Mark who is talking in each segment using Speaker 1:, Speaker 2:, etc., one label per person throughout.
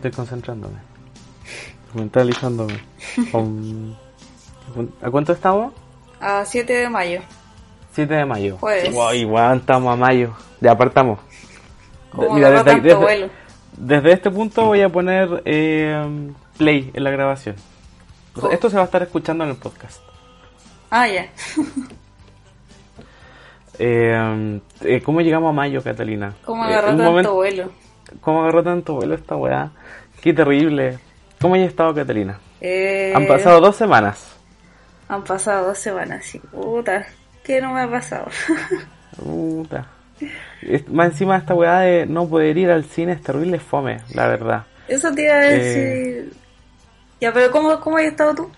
Speaker 1: Estoy concentrándome. Mentalizándome. Con- ¿A cuánto estamos?
Speaker 2: A 7 de mayo.
Speaker 1: 7 de mayo.
Speaker 2: Jueves.
Speaker 1: Wow, igual estamos a mayo. Ya apartamos.
Speaker 2: ¿Cómo
Speaker 1: Mira,
Speaker 2: agarró
Speaker 1: desde-
Speaker 2: tanto
Speaker 1: desde-
Speaker 2: vuelo?
Speaker 1: Desde este punto voy a poner eh, play en la grabación. O sea,
Speaker 2: Oh.
Speaker 1: Esto se va a estar escuchando en el podcast.
Speaker 2: Ah, ya.
Speaker 1: Eh, eh, ¿Cómo llegamos a mayo, Catalina?
Speaker 2: ¿Cómo
Speaker 1: Eh,
Speaker 2: agarró
Speaker 1: un
Speaker 2: tanto
Speaker 1: momento-
Speaker 2: vuelo?
Speaker 1: ¿Cómo agarró tanto vuelo esta weá? Qué terrible. ¿Cómo has estado, Catalina?
Speaker 2: Eh,
Speaker 1: Han pasado dos semanas.
Speaker 2: Han pasado dos semanas, sí. Puta, ¿qué no me ha pasado?
Speaker 1: Puta. Más encima esta weá de no poder ir al cine es terrible fome, la verdad.
Speaker 2: Eso te iba a
Speaker 1: Eh.
Speaker 2: decir. Ya, pero ¿cómo, cómo has estado tú?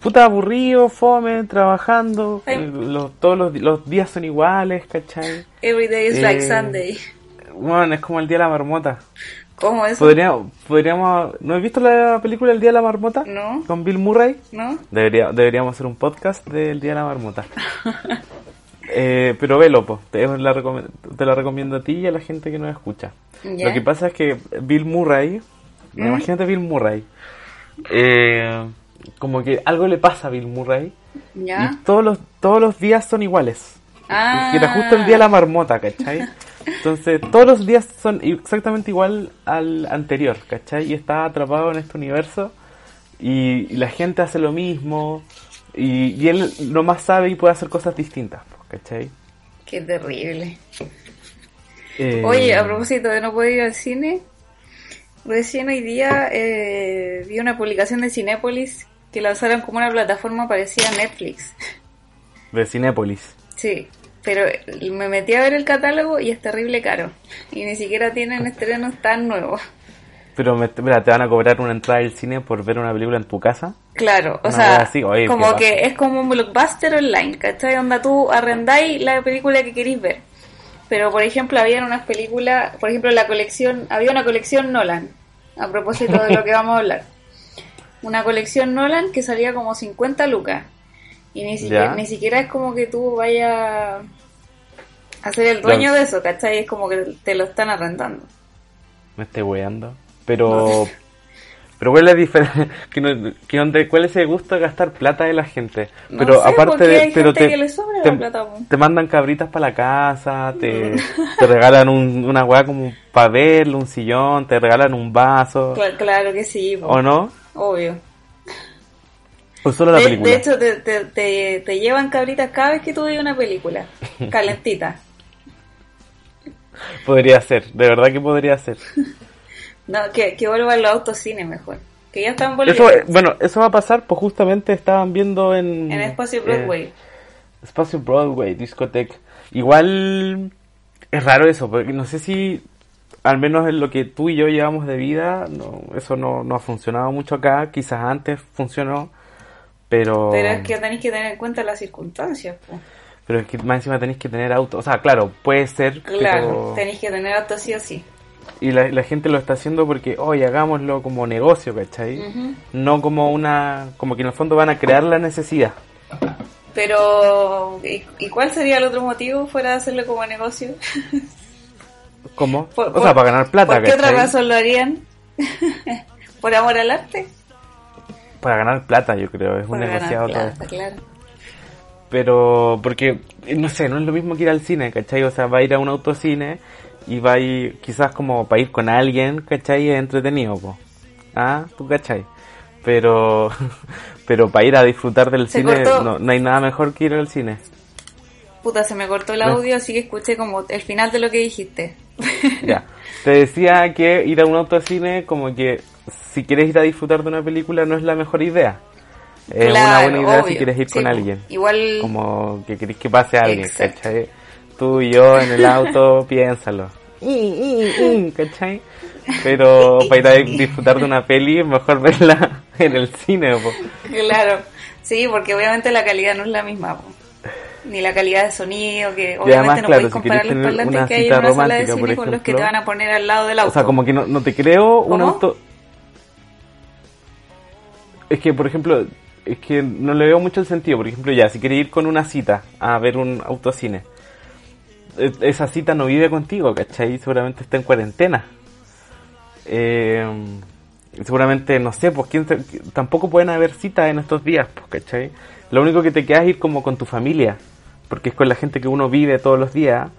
Speaker 1: Puta aburrido, fome, trabajando. Eh, los- todos los, los días son iguales, ¿cachai?
Speaker 2: Every day is like
Speaker 1: Eh,
Speaker 2: Sunday.
Speaker 1: Bueno, es como el día de la marmota.
Speaker 2: ¿Cómo eso?
Speaker 1: Podríamos, podríamos... ¿No has visto la película El día de la marmota?
Speaker 2: No.
Speaker 1: Con Bill Murray.
Speaker 2: ¿No?
Speaker 1: Debería, deberíamos hacer un podcast del Día de la Marmota. Eh, pero velo, po. Te, la recom- te la recomiendo a ti y a la gente que nos escucha. Lo que pasa es que Bill Murray,
Speaker 2: ¿Mm?
Speaker 1: imagínate Bill Murray, eh, como que algo le pasa a Bill Murray
Speaker 2: ¿Ya?
Speaker 1: y todos los, todos los días son iguales.
Speaker 2: Ah.
Speaker 1: Y era justo el día de la marmota, ¿cachai? Entonces, todos los días son exactamente igual al anterior, ¿cachai? Y está atrapado en este universo y, y la gente hace lo mismo y, y él no más sabe y puede hacer cosas distintas, pues, ¿cachai?
Speaker 2: Qué terrible.
Speaker 1: Eh,
Speaker 2: Oye, a propósito de no poder ir al cine, recién hoy día eh, vi una publicación de Cinépolis que lanzaron como una plataforma parecida a Netflix.
Speaker 1: De Cinépolis.
Speaker 2: Sí, pero me metí a ver el catálogo y es terrible caro. Y ni siquiera tienen estrenos tan nuevos.
Speaker 1: Pero me, mira, te van a cobrar una entrada al cine por ver una película en tu casa.
Speaker 2: Claro, o sea,
Speaker 1: wea así, oye, ¿qué
Speaker 2: como que es como un blockbuster online, ¿cachai? Onda tú arrendáis la película que queréis ver. Pero, por ejemplo, había unas películas, por ejemplo, la colección, había una colección Nolan, a propósito de lo que vamos a hablar. Una colección Nolan que salía como 50 lucas. Y ni siquiera, ni siquiera es como que tú vayas a ser el dueño de eso, ¿cachai? Es como que te lo están arrendando.
Speaker 1: Me estoy weando. Pero. Pero cuál es la diferencia. ¿Cuál es el gusto de gastar plata de la gente?
Speaker 2: No
Speaker 1: Pero
Speaker 2: sé,
Speaker 1: aparte
Speaker 2: porque
Speaker 1: de.
Speaker 2: hay
Speaker 1: pero
Speaker 2: gente
Speaker 1: te,
Speaker 2: que le sobra
Speaker 1: te,
Speaker 2: la plata, po.
Speaker 1: te mandan cabritas para la casa, te, te regalan un- una weá como para verlo, un sillón, te regalan un vaso.
Speaker 2: Cla- Claro que sí, po.
Speaker 1: ¿O no?
Speaker 2: obvio.
Speaker 1: O solo la
Speaker 2: de,
Speaker 1: película.
Speaker 2: de hecho, te, te, te, te llevan cabritas cada vez que tú ves una película. Calentita.
Speaker 1: Podría ser, de verdad que podría ser.
Speaker 2: No, que, que vuelvan los autocines mejor. Que ya están volviendo.
Speaker 1: Eso, eh, bueno, eso va a pasar, pues justamente estaban viendo en...
Speaker 2: en Espacio
Speaker 1: eh,
Speaker 2: Broadway.
Speaker 1: Espacio Broadway, discoteca. Igual es raro eso, porque no sé si, al menos en lo que tú y yo llevamos de vida, no, eso no, no ha funcionado mucho acá. Quizás antes funcionó, pero...
Speaker 2: Pero es que tenéis que tener en cuenta las circunstancias. po.
Speaker 1: pero es que más encima tenéis que tener auto. O sea, claro, puede ser,
Speaker 2: Claro,
Speaker 1: pero...
Speaker 2: tenéis que tener auto sí o sí.
Speaker 1: Y la, la gente lo está haciendo porque, oye, hagámoslo como negocio, ¿cachai? No como una... Como que en el fondo van a crear la necesidad.
Speaker 2: Pero, ¿y, y cuál sería el otro motivo fuera de hacerlo como negocio?
Speaker 1: ¿Cómo?
Speaker 2: Por-
Speaker 1: o
Speaker 2: por-
Speaker 1: sea, para ganar plata,
Speaker 2: ¿Por qué otra razón lo harían? ¿Por amor al arte?
Speaker 1: Para ganar plata, yo creo. Es un negociado todo
Speaker 2: plata,
Speaker 1: esto.
Speaker 2: claro.
Speaker 1: Pero, porque, no sé, no es lo mismo que ir al cine, ¿cachai? O sea, va a ir a un autocine y va a ir, quizás como para ir con alguien, ¿cachai? Es entretenido, po. ¿Ah? ¿Tú cachai? Pero, pero para ir a disfrutar del
Speaker 2: Se
Speaker 1: cine, no, no hay nada mejor que ir al cine.
Speaker 2: Puta, se me cortó el
Speaker 1: No.
Speaker 2: audio, así que escuché como el final de lo que dijiste.
Speaker 1: Ya. Te decía que ir a un autocine, como que si quieres ir a disfrutar de una película, no es la mejor idea. Es una buena idea si quieres ir
Speaker 2: Sí,
Speaker 1: con
Speaker 2: po.
Speaker 1: alguien.
Speaker 2: Igual,
Speaker 1: Como que querés que pase alguien,
Speaker 2: Exacto.
Speaker 1: ¿cachai? Tú y yo en el auto, piénsalo. ¿Cachai? Pero para ir a disfrutar de una peli, mejor verla en el cine. po.
Speaker 2: claro. Sí, porque obviamente la calidad no es la misma. po. Ni la calidad de sonido, que
Speaker 1: además,
Speaker 2: obviamente no
Speaker 1: claro, si
Speaker 2: comparar
Speaker 1: querés
Speaker 2: los parlantes que hay en una sala de cine con los que te
Speaker 1: ejemplo.
Speaker 2: van a poner al lado del auto.
Speaker 1: O sea, como que no, no te creo un auto... Es que, por ejemplo, es que no le veo mucho el sentido. Por ejemplo, ya, si quieres ir con una cita a ver un autocine, e- esa cita no vive contigo, ¿cachai? Seguramente está en cuarentena. Eh, seguramente, no sé, pues ¿quién tampoco pueden haber citas en estos días, pues, ¿cachai? Lo único que te queda es ir como con tu familia, porque es con la gente que uno vive todos los días.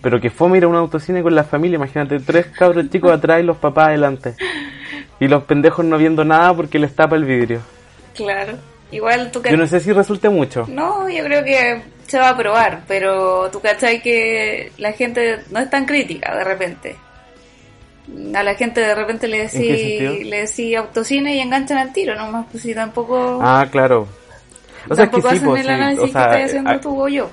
Speaker 1: Pero que fome ir a un autocine con la familia, imagínate, tres cabros chicos atrás y los papás adelante. Y los pendejos no viendo nada porque les tapa el vidrio.
Speaker 2: Claro. Igual tú
Speaker 1: Yo no sé si resulte mucho.
Speaker 2: No, yo creo que se va a probar, pero tú cachai que la gente no es tan crítica de repente. A la gente de repente le decís le decís autocine y enganchan al tiro, nomás pues si tampoco,
Speaker 1: Ah, claro. O sea, es que
Speaker 2: tampoco
Speaker 1: sí,
Speaker 2: hacen
Speaker 1: pues,
Speaker 2: el análisis
Speaker 1: o sea,
Speaker 2: que estás haciendo
Speaker 1: a-
Speaker 2: tú o yo.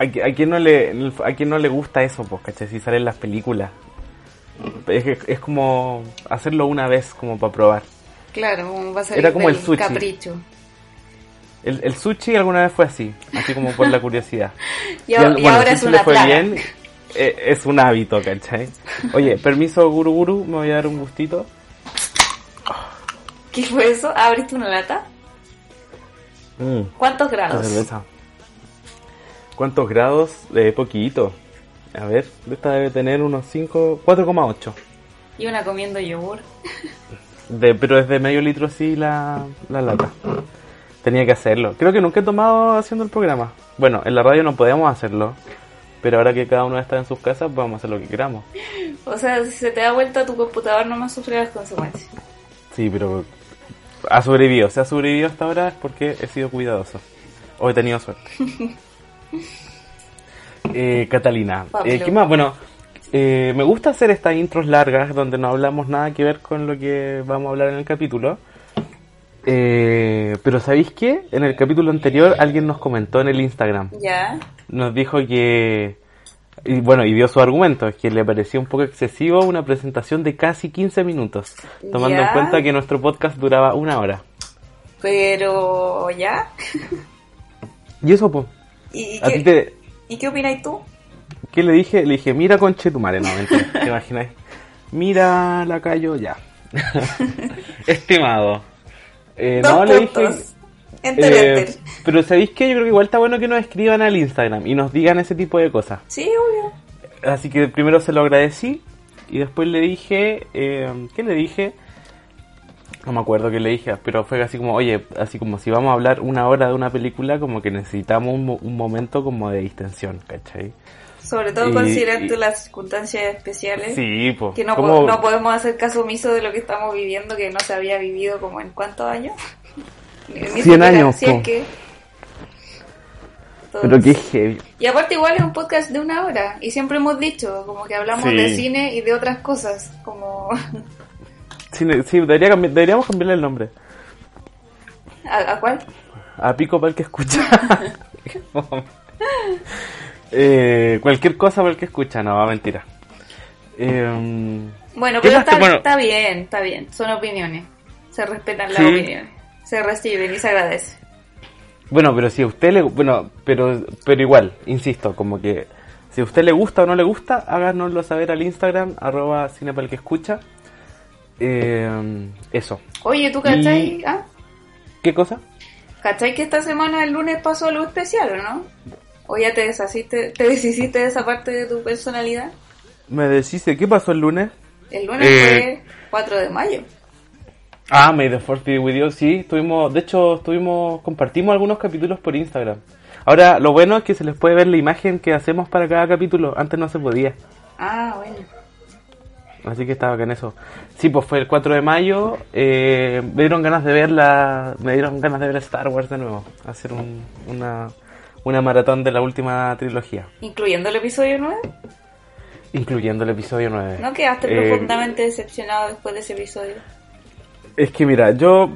Speaker 1: ¿A, a quién no le a quién no le gusta eso, pues, ¿cachai? Si salen las películas. Es, es como hacerlo una vez, como para probar.
Speaker 2: Claro, va a ser
Speaker 1: Era como el sushi.
Speaker 2: capricho.
Speaker 1: El, el sushi alguna vez fue así, así como por la curiosidad.
Speaker 2: Y,
Speaker 1: al-
Speaker 2: a- y
Speaker 1: bueno,
Speaker 2: ahora es una
Speaker 1: fue
Speaker 2: plaga.
Speaker 1: bien, eh, es un hábito, ¿cachai? Oye, permiso, Guru Guru, me voy a dar un gustito.
Speaker 2: ¿Qué fue eso? ¿Abriste una lata?
Speaker 1: Mm,
Speaker 2: ¿Cuántos grados?
Speaker 1: ¿Cuántos grados? Eh, poquito. A ver, esta debe tener unos 5, 4,8.
Speaker 2: Y una comiendo yogur.
Speaker 1: De, pero es de medio litro así la, la lata. Tenía que hacerlo. Creo que nunca he tomado haciendo el programa. Bueno, en la radio no podemos hacerlo. Pero ahora que cada uno está en sus casas, podemos hacer lo que queramos.
Speaker 2: O sea, si se te da vuelta tu computador, nomás sufre las consecuencias.
Speaker 1: Sí, pero ha sobrevivido. Si ha sobrevivido hasta ahora es porque he sido cuidadoso. O he tenido suerte. eh, Catalina, eh, ¿qué más? Bueno, eh, me gusta hacer estas intros largas donde no hablamos nada que ver con lo que vamos a hablar en el capítulo. Eh, pero ¿sabéis qué? En el capítulo anterior alguien nos comentó en el Instagram.
Speaker 2: Ya.
Speaker 1: Nos dijo que... Y bueno, y dio su argumento, que le parecía un poco excesivo una presentación de casi 15 minutos, tomando
Speaker 2: Ya.
Speaker 1: en cuenta que nuestro podcast duraba una hora.
Speaker 2: Pero, ¿ya?
Speaker 1: Y eso, pues,
Speaker 2: ¿Y, y
Speaker 1: a ti te...
Speaker 2: ¿y qué opinas tú?
Speaker 1: ¿Qué le dije? Le dije, mira conchetumare, no, mentira, ¿te imaginas? Mira la callo ya. Estimado. Eh,
Speaker 2: Dos
Speaker 1: no, le dije...
Speaker 2: puntos.
Speaker 1: Eh, pero ¿sabéis qué? Yo creo que igual está bueno que nos escriban al Instagram y nos digan ese tipo de cosas.
Speaker 2: Sí, obvio.
Speaker 1: Así que primero se lo agradecí y después le dije, eh, ¿qué le dije? No me acuerdo qué le dije, pero fue así como, oye, así como si vamos a hablar una hora de una película, como que necesitamos un, un momento como de distensión, ¿cachai?
Speaker 2: Sobre todo
Speaker 1: Y-
Speaker 2: considerando
Speaker 1: y-
Speaker 2: las circunstancias especiales.
Speaker 1: Sí, pues.
Speaker 2: Que no, po- no podemos hacer caso omiso de lo que estamos viviendo, que no se había vivido como en cuántos años. Ni- ni
Speaker 1: 100
Speaker 2: siquiera,
Speaker 1: años,
Speaker 2: si es
Speaker 1: po.
Speaker 2: que...
Speaker 1: Pero qué heavy.
Speaker 2: Y aparte igual es un podcast de una hora y siempre hemos dicho como que hablamos
Speaker 1: Sí.
Speaker 2: de cine y de otras cosas, como
Speaker 1: Sí, sí, debería cambi- deberíamos cambiarle el nombre.
Speaker 2: ¿a, a cuál?
Speaker 1: A Pico para el que escucha. eh, cualquier cosa para el que escucha, no, mentira. Eh,
Speaker 2: Bueno,
Speaker 1: ¿Qué
Speaker 2: pero está,
Speaker 1: bueno.
Speaker 2: está bien, está bien, son opiniones, se respetan las
Speaker 1: Sí.
Speaker 2: opiniones, se reciben y se agradece.
Speaker 1: Bueno, pero si a usted le... Bueno, pero, pero igual, insisto, como que si a usted le gusta o no le gusta, háganoslo saber al Instagram, arroba cine para el que escucha. Eh, eso.
Speaker 2: Oye, ¿tú cachai?
Speaker 1: Y-
Speaker 2: ¿Ah?
Speaker 1: ¿Qué cosa?
Speaker 2: ¿Cachai que esta semana el lunes pasó algo especial o no? ¿O ya te deshaciste, te deshiciste de esa parte de tu personalidad?
Speaker 1: Me decís, ¿qué pasó el lunes?
Speaker 2: El lunes
Speaker 1: Eh.
Speaker 2: fue 4 de mayo.
Speaker 1: Ah, May the Fourth be with you, sí, estuvimos, de hecho, estuvimos, compartimos algunos capítulos por Instagram. Ahora, lo bueno es que se les puede ver la imagen que hacemos para cada capítulo, antes no se podía,
Speaker 2: Ah, bueno.
Speaker 1: Así que estaba con eso. Sí, pues fue el 4 de mayo, eh, me dieron ganas de ver la, me dieron ganas de ver Star Wars de nuevo, hacer un- una, una maratón de la última trilogía,
Speaker 2: Incluyendo el episodio 9.
Speaker 1: incluyendo el episodio 9.
Speaker 2: ¿No quedaste
Speaker 1: Eh,
Speaker 2: profundamente decepcionado después de ese episodio?
Speaker 1: Es que mira, yo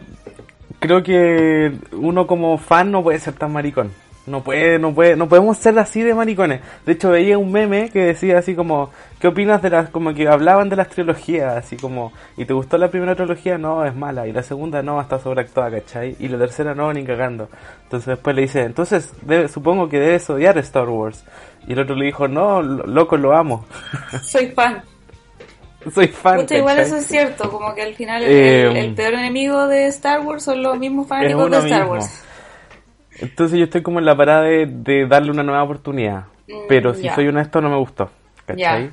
Speaker 1: creo que uno como fan no puede ser tan maricón. No puede, no puede, no podemos ser así de maricones. De hecho veía un meme que decía así como, ¿qué opinas de las, como que hablaban de las trilogías, así como, ¿y te gustó la primera trilogía? No, es mala, y la segunda no, está sobreactuada, ¿cachai? Y la tercera no, ni cagando. Entonces después le dice, entonces debe- supongo que debes odiar Star Wars. Y el otro le dijo, no, lo- loco, lo amo.
Speaker 2: Soy fan.
Speaker 1: Soy fan.
Speaker 2: Pucha, igual eso es cierto, como que al final el,
Speaker 1: Eh,
Speaker 2: el- el peor enemigo de Star Wars son los mismos fanáticos de Star
Speaker 1: mismo.
Speaker 2: Wars.
Speaker 1: Entonces yo estoy como en la parada de, de darle una nueva oportunidad.
Speaker 2: Mm,
Speaker 1: Pero si
Speaker 2: ya.
Speaker 1: soy honesto, no me gustó. ¿Cachai?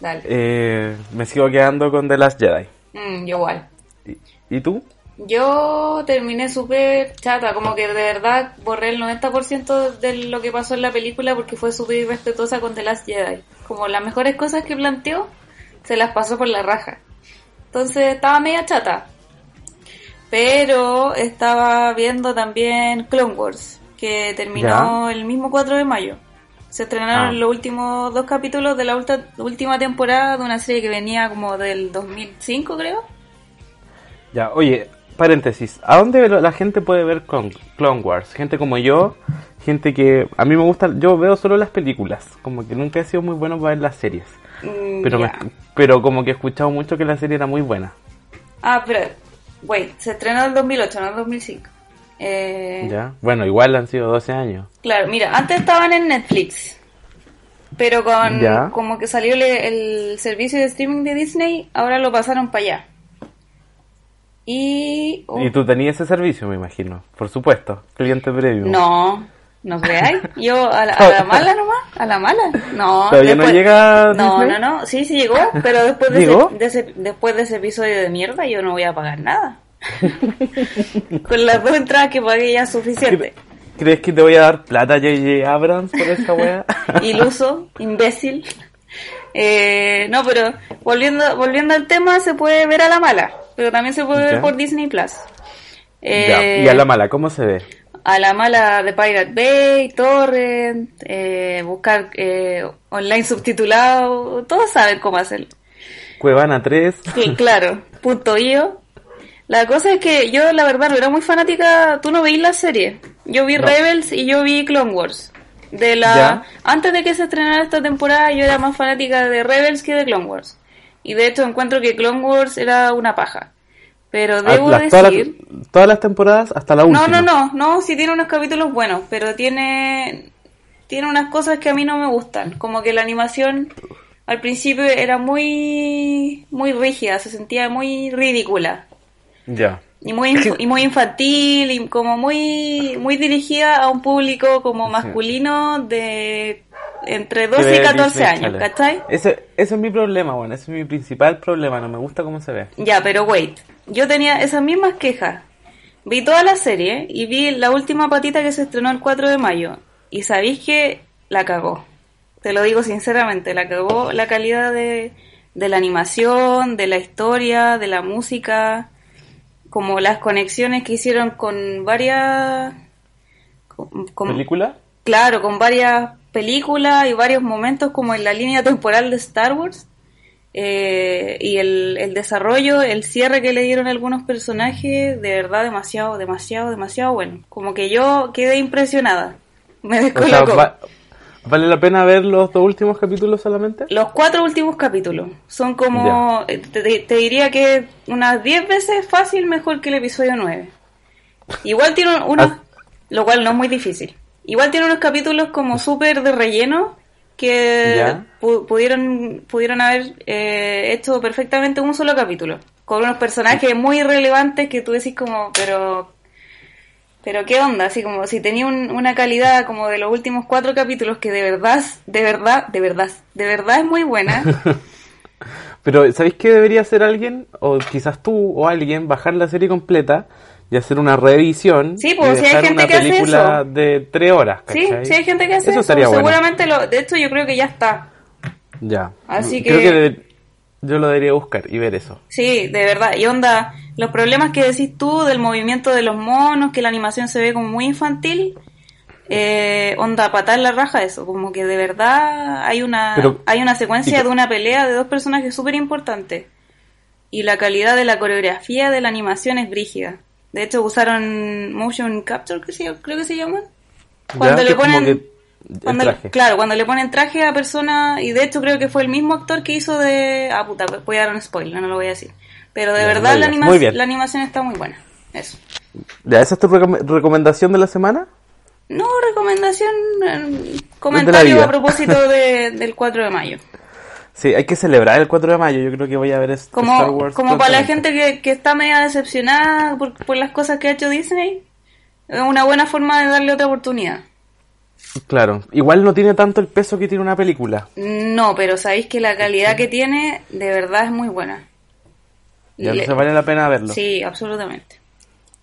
Speaker 2: Dale.
Speaker 1: Eh, me sigo quedando con The Last Jedi.
Speaker 2: Mm, yo igual.
Speaker 1: ¿Y, y tú?
Speaker 2: Yo terminé súper chata, como que de verdad borré el 90% de lo que pasó en la película porque fue súper irrespetuosa con The Last Jedi. Como las mejores cosas que planteó, se las pasó por la raja. Entonces estaba media chata. Pero estaba viendo también Clone Wars, que terminó el mismo 4 de mayo. Se estrenaron
Speaker 1: Ah.
Speaker 2: los últimos dos capítulos de la última temporada de una serie que venía como del 2005, creo.
Speaker 1: Ya, oye, paréntesis. ¿A dónde la gente puede ver Clone, Clone Wars? Gente como yo, gente que... A mí me gusta... Yo veo solo las películas. Como que nunca he sido muy bueno para ver las series.
Speaker 2: Mm,
Speaker 1: Pero, me- pero como que he escuchado mucho que la serie era muy buena.
Speaker 2: Ah, pero, wait, se estrenó en el 2008, no en el 2005. Eh,
Speaker 1: ¿Ya? Bueno, igual han sido 12 años.
Speaker 2: Claro, mira, antes estaban en Netflix, pero con
Speaker 1: Ya.
Speaker 2: como que salió el servicio de streaming de Disney, ahora lo pasaron para allá. Y... oh,
Speaker 1: Y tú tenías ese servicio, me imagino. Por supuesto. Cliente premium.
Speaker 2: No, ¿no veáis? Yo a la, a la mala nomás, a la mala. No,
Speaker 1: ¿Todavía no llega
Speaker 2: No, no, no, sí, sí llegó, pero después de,
Speaker 1: ¿Llegó?
Speaker 2: ese, de ese- después de ese episodio de mierda yo no voy a pagar nada. Con las dos entradas que pagué ya es suficiente.
Speaker 1: ¿Crees que te voy a dar plata J.J. Abrams por esa wea?
Speaker 2: Iluso, imbécil. Eh, no, pero volviendo, volviendo al tema, se puede ver a la mala, pero también se puede ver
Speaker 1: Ya.
Speaker 2: por Disney Plus.
Speaker 1: Ya,
Speaker 2: Eh,
Speaker 1: Y a la mala, ¿cómo se ve?
Speaker 2: A la mala de Pirate Bay, Torrent, eh, buscar eh, online subtitulado, todos saben cómo hacerlo.
Speaker 1: Cuevana 3.
Speaker 2: Sí, claro, punto io. La cosa es que yo, la verdad, no era muy fanática. Tú no veís la serie. Yo vi
Speaker 1: No.
Speaker 2: Rebels y yo vi Clone Wars. De la
Speaker 1: Ya.
Speaker 2: antes de que se estrenara esta temporada, yo era más fanática de Rebels que de Clone Wars. Y de hecho encuentro que Clone Wars era una paja. Pero
Speaker 1: Ah,
Speaker 2: debo
Speaker 1: las- todas,
Speaker 2: decir,
Speaker 1: las, todas las temporadas hasta la última.
Speaker 2: no, no, no, no, sí tiene unos capítulos buenos, pero tiene tiene unas cosas que a mí no me gustan, como que la animación al principio era muy muy rígida, se sentía muy ridícula
Speaker 1: Ya.
Speaker 2: y muy y muy infantil y como muy muy dirigida a un público como masculino de entre 12
Speaker 1: Que
Speaker 2: y
Speaker 1: ve
Speaker 2: 14
Speaker 1: Disney
Speaker 2: años. ¿cachai?
Speaker 1: Ese, ese es mi problema, bueno, ese es mi principal problema, no me gusta cómo se ve.
Speaker 2: Ya, pero wait. Yo tenía esas mismas quejas. Vi toda la serie y vi la última patita que se estrenó el 4 de mayo. Y sabéis que la cagó. Te lo digo sinceramente, la cagó la calidad de, de la animación, de la historia, de la música, como las conexiones que hicieron con varias... con- con-
Speaker 1: ¿Película?
Speaker 2: Claro, con varias películas y varios momentos como en la línea temporal de Star Wars. Eh, y el, el desarrollo, el cierre que le dieron algunos personajes, de verdad demasiado, demasiado, demasiado bueno. Como que yo quedé impresionada. Me
Speaker 1: O sea,
Speaker 2: descolocó.
Speaker 1: va- ¿vale la pena ver los dos últimos capítulos solamente?
Speaker 2: Los cuatro últimos capítulos son como, eh, te, te diría que unas 10 veces fácil mejor que el episodio 9. Igual tiene un- unos,
Speaker 1: Ah.
Speaker 2: lo cual no es muy difícil. Igual tiene unos capítulos como súper de relleno que pu- pudieron, pudieron haber eh, hecho perfectamente un solo capítulo. Con unos personajes muy relevantes que tú decís como, pero... Pero qué onda, así como si tenía un- una calidad como de los últimos cuatro capítulos que de verdad, de verdad, de verdad, de verdad es muy buena.
Speaker 1: Pero, ¿sabéis qué debería hacer alguien? O quizás tú o alguien, bajar la serie completa y hacer una revisión.
Speaker 2: Sí, pues,
Speaker 1: y
Speaker 2: si hay
Speaker 1: dejar
Speaker 2: gente
Speaker 1: una
Speaker 2: que hace
Speaker 1: película
Speaker 2: eso.
Speaker 1: de tres horas,
Speaker 2: Sí,
Speaker 1: ¿cachai?
Speaker 2: sí hay gente que hace eso.
Speaker 1: estaría bueno.
Speaker 2: Seguramente lo, de hecho yo creo que ya está.
Speaker 1: Ya.
Speaker 2: Así
Speaker 1: Creo
Speaker 2: que-
Speaker 1: que de- yo lo debería buscar y ver eso.
Speaker 2: Sí, de verdad. Y onda, los problemas que decís tú del movimiento de los monos, que la animación se ve como muy infantil, eh, onda, patar la raja eso, como que de verdad hay una,
Speaker 1: Pero-
Speaker 2: hay una secuencia
Speaker 1: que-
Speaker 2: de una pelea de dos personajes súper importantes. Y la calidad de la coreografía de la animación es brígida. De hecho usaron motion capture, que se- creo que se llaman. Cuando
Speaker 1: Ya,
Speaker 2: le ponen... Cuando
Speaker 1: traje.
Speaker 2: claro, cuando le ponen traje a persona, y de hecho creo que fue el mismo actor que hizo de... Ah, puta, voy a dar un spoiler, no lo voy a decir. Pero de
Speaker 1: Ya,
Speaker 2: verdad la,
Speaker 1: digas.
Speaker 2: anima-
Speaker 1: Muy bien.
Speaker 2: la animación está muy buena. Eso.
Speaker 1: Ya, ¿esa es tu recom- recomendación de la semana?
Speaker 2: No, recomendación, eh, comentario a propósito de- del 4 de mayo.
Speaker 1: Sí, hay que celebrar el 4 de mayo. Yo creo que voy a ver es- Star
Speaker 2: Como,
Speaker 1: Wars.
Speaker 2: como para la gente que, que está media decepcionada por, por las cosas que ha hecho Disney, es una buena forma de darle otra oportunidad.
Speaker 1: Claro, igual no tiene tanto el peso que tiene una película.
Speaker 2: No, pero sabéis que la calidad que tiene de verdad es muy buena.
Speaker 1: Ya
Speaker 2: Le-
Speaker 1: se vale la pena verlo.
Speaker 2: Sí, absolutamente.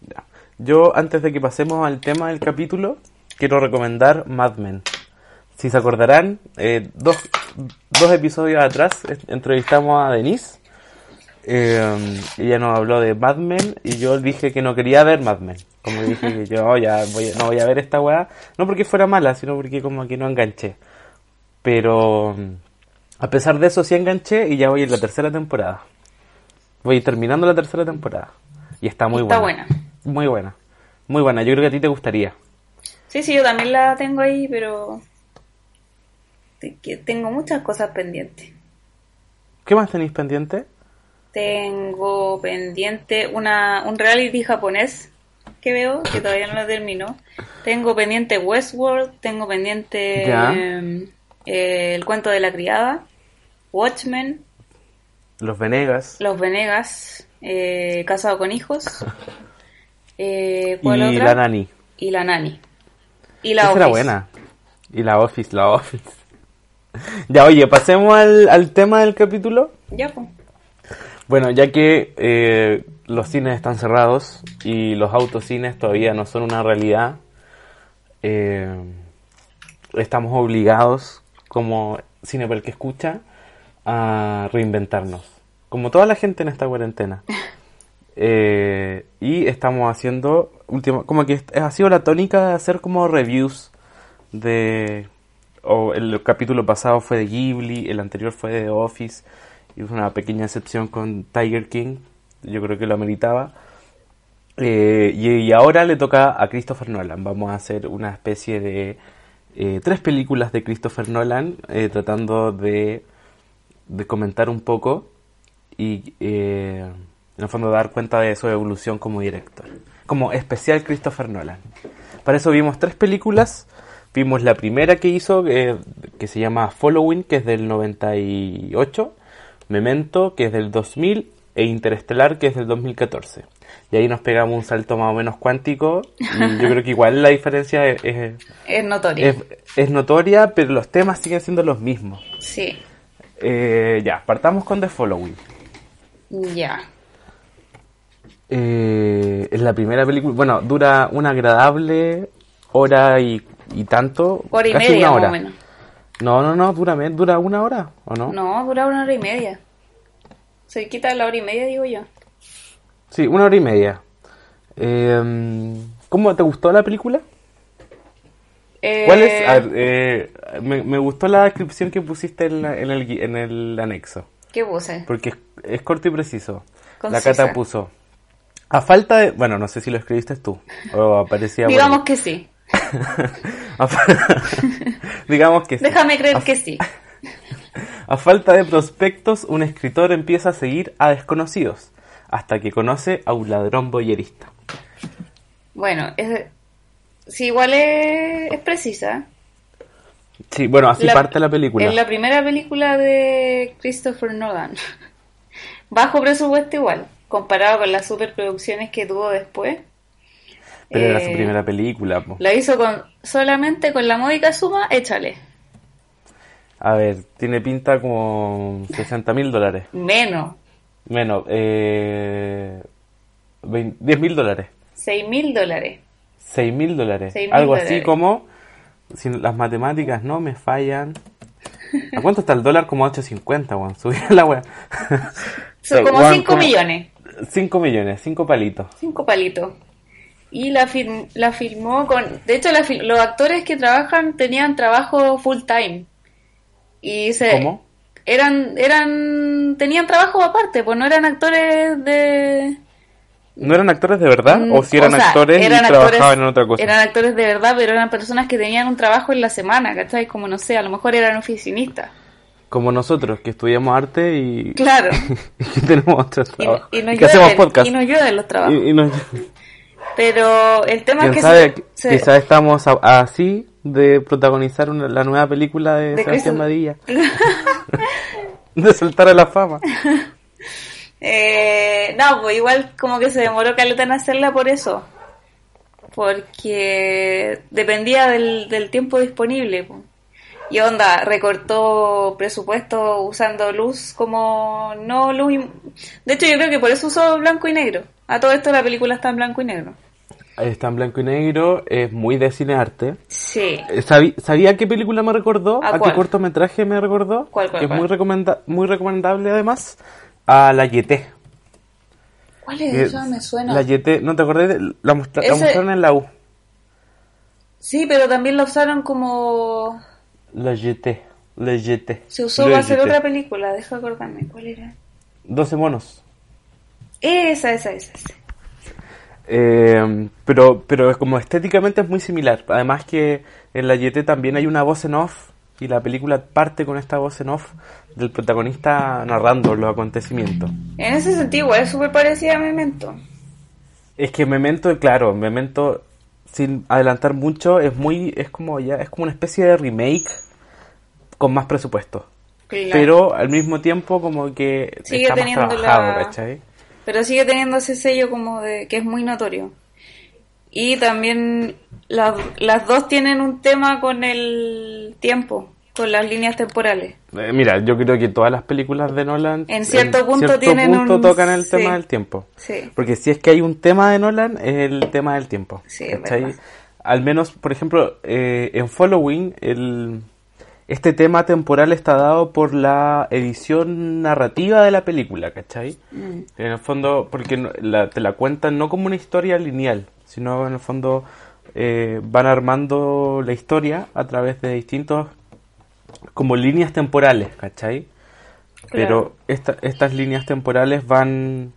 Speaker 1: Ya. Yo, antes de que pasemos al tema del capítulo, quiero recomendar Mad Men. Si se acordarán, eh, dos, dos episodios atrás entrevistamos a Denise. Eh, ella nos habló de Mad Men y yo dije que no quería ver Mad Men. Como dije que yo "Oh, ya voy, a- no voy a ver esta weá. No porque fuera mala, sino porque como que no enganché. Pero a pesar de eso sí enganché y ya voy en la tercera temporada. Voy terminando la tercera temporada. Y está muy
Speaker 2: Está
Speaker 1: buena.
Speaker 2: buena.
Speaker 1: Muy buena. Muy buena. Yo creo que a ti te gustaría.
Speaker 2: Sí, sí, yo también la tengo ahí, pero te- que tengo muchas cosas pendientes.
Speaker 1: ¿Qué más tenéis pendiente?
Speaker 2: Tengo pendiente una, un reality japonés que veo, que todavía no lo termino. Tengo pendiente Westworld, tengo pendiente
Speaker 1: Ya.
Speaker 2: eh, eh, El cuento de la criada, Watchmen,
Speaker 1: Los Venegas.
Speaker 2: Los Venegas, eh, Casado con hijos. Eh,
Speaker 1: Y la Nani.
Speaker 2: Y la Nani. Y la
Speaker 1: Esa era
Speaker 2: Office.
Speaker 1: buena. Y la Office, la Office. ya, oye, pasemos al, al tema del capítulo.
Speaker 2: Ya, pues.
Speaker 1: Bueno, ya que eh, los cines están cerrados y los autocines todavía no son una realidad, eh, estamos obligados, como Cine para el que escucha, a reinventarnos. Como toda la gente en esta cuarentena. Eh, y estamos haciendo, último, como que ha sido la tónica de hacer como reviews de... O el capítulo pasado fue de Ghibli, el anterior fue de The Office, y una pequeña excepción con Tiger King, yo creo que lo ameritaba. Eh, y, ahora le toca a Christopher Nolan. Vamos a hacer una especie de eh, tres películas de Christopher Nolan, eh, tratando de, de comentar un poco y en el fondo dar cuenta de su evolución como director. Como especial Christopher Nolan. Para eso vimos tres películas. Vimos la primera que hizo, eh, que se llama Following, que es del 98. Memento, que es del 2000. E Interestelar, que es del 2014. Y ahí nos pegamos un salto más o menos cuántico. Y yo creo que igual la diferencia es, es,
Speaker 2: es-
Speaker 1: es notoria, pero los temas siguen siendo los mismos.
Speaker 2: Sí.
Speaker 1: Eh, ya, partamos con The Following.
Speaker 2: Ya.
Speaker 1: Eh, es la primera película. Bueno, dura una agradable hora y, y tanto.
Speaker 2: Hora y
Speaker 1: casi
Speaker 2: media,
Speaker 1: una hora.
Speaker 2: más o menos.
Speaker 1: No, no, no, dura, dura una hora, ¿o no?
Speaker 2: No, dura una hora y media. Se quita la hora y media, digo yo.
Speaker 1: Sí, una hora y media. Eh, ¿Cómo te gustó la película?
Speaker 2: Eh,
Speaker 1: ¿Cuál es? A ver, eh, me, me gustó la descripción que pusiste en, la- en el, en el anexo.
Speaker 2: ¿Qué puse?
Speaker 1: Porque es, es corto y preciso. La. Cata puso. A falta de. Bueno, no sé si lo escribiste tú. O aparecía
Speaker 2: Digamos que sí.
Speaker 1: Digamos que sí.
Speaker 2: Déjame creer
Speaker 1: A-
Speaker 2: que sí.
Speaker 1: A falta de prospectos, un escritor empieza a seguir a desconocidos hasta que conoce a un ladrón boyerista.
Speaker 2: Bueno, es, sí, igual es, es precisa.
Speaker 1: Sí, bueno, así
Speaker 2: La-
Speaker 1: parte la película.
Speaker 2: Es la primera película de Christopher Nolan. Bajo presupuesto igual, comparado con las superproducciones que tuvo después.
Speaker 1: Pero era su
Speaker 2: Eh,
Speaker 1: primera película. po.
Speaker 2: La hizo con solamente con la módica suma, échale.
Speaker 1: A ver, tiene pinta como 60 mil dólares.
Speaker 2: Menos,
Speaker 1: Menos, eh, 10 mil dólares.
Speaker 2: 6 mil dólares.
Speaker 1: 6 mil dólares.
Speaker 2: 6.000
Speaker 1: Algo así como, si las matemáticas no me fallan. ¿A cuánto está el dólar? Como 8.50, weón. Subí la weá.
Speaker 2: Son como
Speaker 1: Weón,
Speaker 2: 5
Speaker 1: como-
Speaker 2: millones.
Speaker 1: 5 millones, 5 palitos.
Speaker 2: Cinco palitos. Y la, film- la filmó con... De hecho, la los actores que trabajan tenían trabajo full time. Y se...
Speaker 1: ¿Cómo?
Speaker 2: Eran, eran... Tenían trabajo aparte, pues no eran actores de...
Speaker 1: ¿No eran actores de verdad?
Speaker 2: Mm,
Speaker 1: ¿O si eran
Speaker 2: o sea,
Speaker 1: actores
Speaker 2: eran
Speaker 1: y
Speaker 2: actores-
Speaker 1: trabajaban en otra cosa?
Speaker 2: Eran actores de verdad, pero eran personas que tenían un trabajo en la semana, ¿cachai? Como no sé, a lo mejor eran oficinistas.
Speaker 1: Como nosotros, que estudiamos arte y,
Speaker 2: Claro.
Speaker 1: y tenemos otro
Speaker 2: Y,
Speaker 1: trabajo.
Speaker 2: y nos
Speaker 1: que hacemos podcast.
Speaker 2: y nos llueven los trabajos.
Speaker 1: Y- y nos-
Speaker 2: Pero el tema es
Speaker 1: ¿Quién
Speaker 2: que
Speaker 1: sabe?
Speaker 2: se-
Speaker 1: Quizás estamos así de protagonizar una- la nueva película de,
Speaker 2: De
Speaker 1: Sebastián Madilla. de saltar a la fama.
Speaker 2: Eh, no, pues igual como que se demoró caleta en hacerla por eso. porque dependía del, del tiempo disponible. po. Y onda, recortó presupuesto usando luz como no luz. im- De hecho, yo creo que por eso usó blanco y negro. A todo esto la película está en blanco y negro.
Speaker 1: Está en blanco y negro, es muy de cinearte.
Speaker 2: Sí.
Speaker 1: Eh, ¿Sabí- ¿Sabía qué película me recordó?
Speaker 2: ¿A
Speaker 1: qué cortometraje me recordó?
Speaker 2: ¿Cuál, cuál,
Speaker 1: Que es muy, recomenda muy recomendable además. A La Yeté.
Speaker 2: ¿Cuál es esa? Me suena.
Speaker 1: La Yeté, ¿no te acordás? de- La, mostra- la mostraron en la U.
Speaker 2: Sí, pero también la usaron como...
Speaker 1: La Yeté. La Yeté.
Speaker 2: Se usó para hacer otra película, deja de acordarme. ¿Cuál era?
Speaker 1: 12 monos.
Speaker 2: Esa, esa, esa. esa.
Speaker 1: Eh, pero, pero es como estéticamente es muy similar. Además que en la Yeté también hay una voz en off y la película parte con esta voz en off del protagonista narrando los acontecimientos.
Speaker 2: En ese sentido, es súper parecida a Memento.
Speaker 1: Es que Memento, claro, Memento sin adelantar mucho es muy es como ya es como una especie de remake con más presupuesto.
Speaker 2: Claro.
Speaker 1: Pero al mismo tiempo como que
Speaker 2: Sigue
Speaker 1: está más
Speaker 2: teniendo
Speaker 1: trabajado,
Speaker 2: la-
Speaker 1: ¿cachai?
Speaker 2: Pero sigue teniendo ese sello como de que es muy notorio. Y también las, las dos tienen un tema con el tiempo, con las líneas temporales.
Speaker 1: Eh, Mira, yo creo que todas las películas de Nolan
Speaker 2: En cierto punto tienen
Speaker 1: punto
Speaker 2: un-
Speaker 1: tocan el
Speaker 2: sí.
Speaker 1: tema del tiempo.
Speaker 2: Sí.
Speaker 1: Porque si es que hay un tema de Nolan, es el tema del tiempo.
Speaker 2: Sí.
Speaker 1: Al menos, por ejemplo, eh, en Following, el, este tema temporal está dado por la edición narrativa de la película, ¿cachai?
Speaker 2: Mm.
Speaker 1: En el fondo, porque la- te la cuentan no como una historia lineal, sino en el fondo eh, van armando la historia a través de distintos como líneas temporales, ¿cachai? Pero esta- estas líneas temporales van...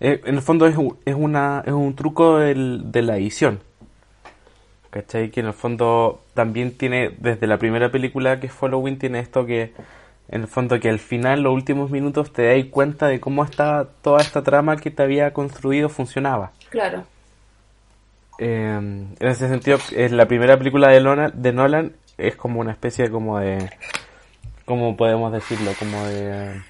Speaker 1: eh, en el fondo es, un- es, una, es un truco del- de la edición. ¿Cachai? Que en el fondo también tiene, desde la primera película que es Following, tiene esto que, en el fondo, que al final, los últimos minutos, te das cuenta de cómo está toda esta trama que te había construido funcionaba.
Speaker 2: Claro.
Speaker 1: Eh, en ese sentido, es la primera película de Nolan, de Nolan es como una especie como de, ¿cómo podemos decirlo? Como de,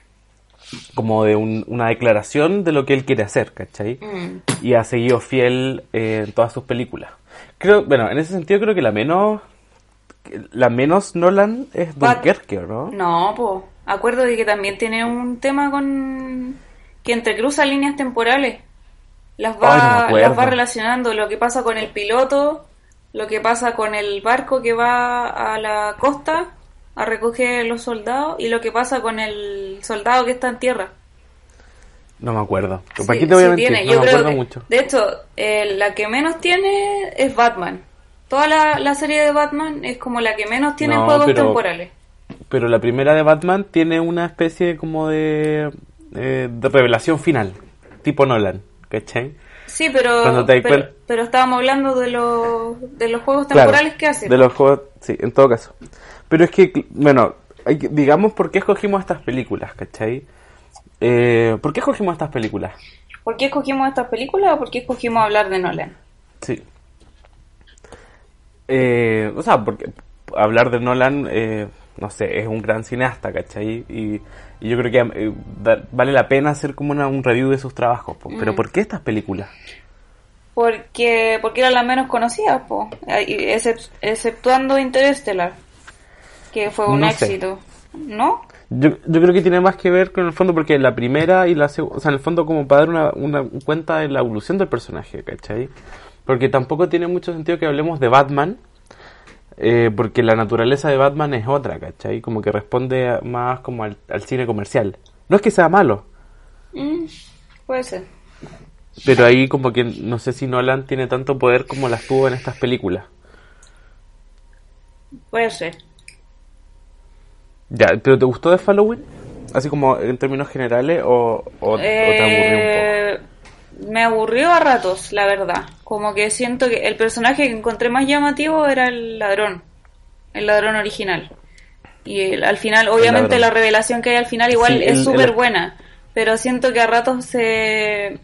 Speaker 1: como de un- una declaración de lo que él quiere hacer, ¿cachai?
Speaker 2: Mm.
Speaker 1: Y ha seguido fiel eh, en todas sus películas. Creo, bueno, en ese sentido creo que la menos, la menos Nolan es Dunkerque, ¿no?
Speaker 2: No, pues. Acuerdo de que también tiene un tema con. que entrecruza líneas temporales. Las
Speaker 1: Ay, no me
Speaker 2: va, las va relacionando. Lo que pasa con el piloto, lo que pasa con el barco que va a la costa a recoger los soldados y lo que pasa con el soldado que está en tierra.
Speaker 1: No me acuerdo.
Speaker 2: Sí,
Speaker 1: ¿Para qué te voy a
Speaker 2: sí
Speaker 1: mentir?
Speaker 2: tiene.
Speaker 1: No
Speaker 2: Yo
Speaker 1: me
Speaker 2: creo
Speaker 1: acuerdo
Speaker 2: que-
Speaker 1: mucho.
Speaker 2: De hecho, eh, la que menos tiene es Batman. Toda la, la serie de Batman es como la que menos tiene
Speaker 1: No,
Speaker 2: juegos
Speaker 1: pero-
Speaker 2: temporales.
Speaker 1: Pero la primera de Batman tiene una especie como de, eh, de revelación final, tipo Nolan, ¿cachai?
Speaker 2: Sí, pero,
Speaker 1: Cuando te
Speaker 2: pero, pero estábamos hablando de los, de los juegos
Speaker 1: Claro,
Speaker 2: temporales que hace.
Speaker 1: De los juegos, sí, en todo caso. Pero es que, bueno, digamos por qué escogimos estas películas, ¿cachai? Eh, ¿Por qué escogimos estas películas?
Speaker 2: ¿Por qué escogimos estas películas o por qué escogimos hablar de Nolan?
Speaker 1: Sí. Eh, o sea, porque hablar de Nolan, eh, no sé, es un gran cineasta, ¿cachai? Y, y yo creo que eh, da- vale la pena hacer como una- un review de sus trabajos. po. Pero
Speaker 2: Mm.
Speaker 1: ¿por qué estas películas?
Speaker 2: Porque, porque eran las menos conocidas, po. Eh, y excep- exceptuando Interstellar, que fue un
Speaker 1: No sé.
Speaker 2: éxito. ¿No?
Speaker 1: Yo, yo creo que tiene más que ver con el fondo, porque la primera y la segunda, o sea, en el fondo como para dar una, una cuenta de la evolución del personaje, ¿cachai? Porque tampoco tiene mucho sentido que hablemos de Batman, eh, porque la naturaleza de Batman es otra, ¿cachai? Como que responde a- más como al, al cine comercial. No es que sea malo,
Speaker 2: Mm, puede ser.
Speaker 1: pero ahí como que no sé si Nolan tiene tanto poder como las tuvo en estas películas.
Speaker 2: Puede ser.
Speaker 1: Ya, ¿pero te gustó de Halloween? Así como en términos generales o, o- o te aburrió un poco?
Speaker 2: Eh, me aburrió a ratos, la verdad. Como que siento que el personaje que encontré más llamativo era el ladrón. El ladrón original. Y el- al final, obviamente la revelación que hay al final igual
Speaker 1: Sí,
Speaker 2: es súper buena. Pero siento que a ratos se,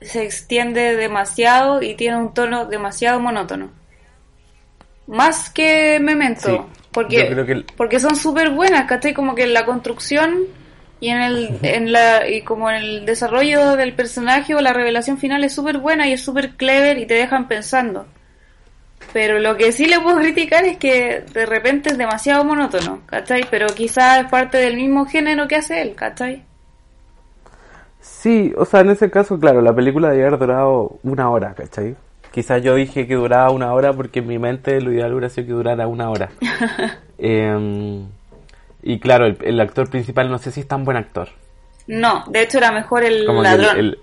Speaker 2: se extiende demasiado y tiene un tono demasiado monótono. Más que Memento.
Speaker 1: Sí,
Speaker 2: porque,
Speaker 1: yo creo que el-
Speaker 2: porque son súper buenas, ¿cachai? Como que la construcción Y en el, en la, y como en el desarrollo del personaje o la revelación final es súper buena y es súper clever y te dejan pensando. Pero lo que sí le puedo criticar es que de repente es demasiado monótono, ¿cachai? Pero quizás es parte del mismo género que hace él, ¿cachai?
Speaker 1: Sí, o sea, en ese caso, claro, la película debería haber durado una hora, ¿cachai? Quizás yo dije que duraba una hora porque en mi mente lo ideal hubiera sido que durara una hora. Em, y claro, el, actor principal no sé si es tan buen actor.
Speaker 2: No, de hecho era mejor el ladrón.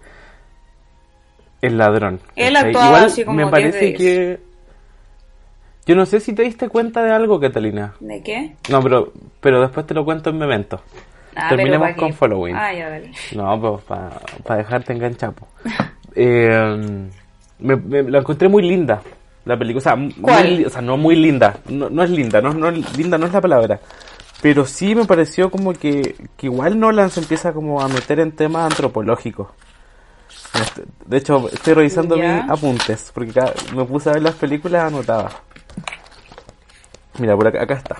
Speaker 1: El, ladrón.
Speaker 2: Él actuaba así como
Speaker 1: Me parece que yo no sé si te diste cuenta de algo, Catalina.
Speaker 2: ¿De qué?
Speaker 1: No, pero, pero después te lo cuento en Memento. Ah, Terminemos con Following.
Speaker 2: Ah, ya vale.
Speaker 1: No, pues para dejarte enganchado. eh, me, la encontré muy linda, la película. O sea, o sea no muy linda. No, no es linda, no, no, linda no es la palabra. Pero sí me pareció como que, que igual Nolan se empieza como a meter en temas antropológicos. Este, de hecho, estoy revisando mis apuntes, porque me puse a ver las películas anotadas. Mira, por acá, está.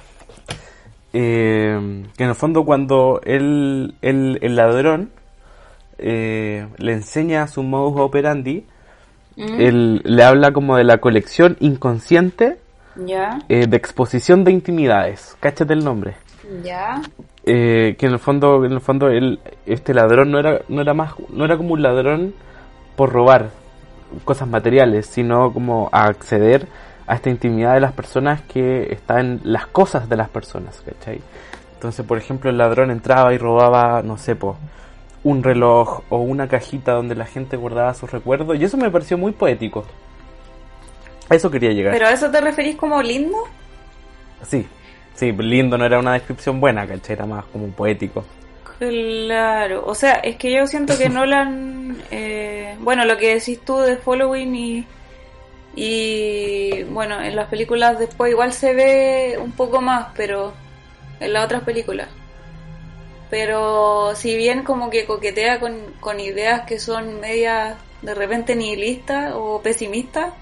Speaker 1: Eh, que en el fondo cuando el, el, el ladrón eh, le enseña su modus operandi, mm. él le habla como de la colección inconsciente eh, de exposición de intimidades. Cáchate el nombre.
Speaker 2: Ya.
Speaker 1: que en el fondo, en el fondo, él, este ladrón no era, no era más, no era como un ladrón por robar cosas materiales, sino como a acceder a esta intimidad de las personas que está en las cosas de las personas, ¿cachai? Entonces, por ejemplo, el ladrón entraba y robaba, no sé, po, un reloj o una cajita donde la gente guardaba sus recuerdos, y eso me pareció muy poético. A eso quería llegar.
Speaker 2: ¿Pero a eso te referís como lindo?
Speaker 1: Sí, sí, lindo no era una descripción buena, ¿cachai? Era más como poético.
Speaker 2: Claro, o sea, es que yo siento que Nolan, eh, bueno, lo que decís tú de Following y y bueno, en las películas después igual se ve un poco más, pero en las otras películas. Pero si bien como que coquetea con, con ideas que son medias de repente nihilistas o pesimistas,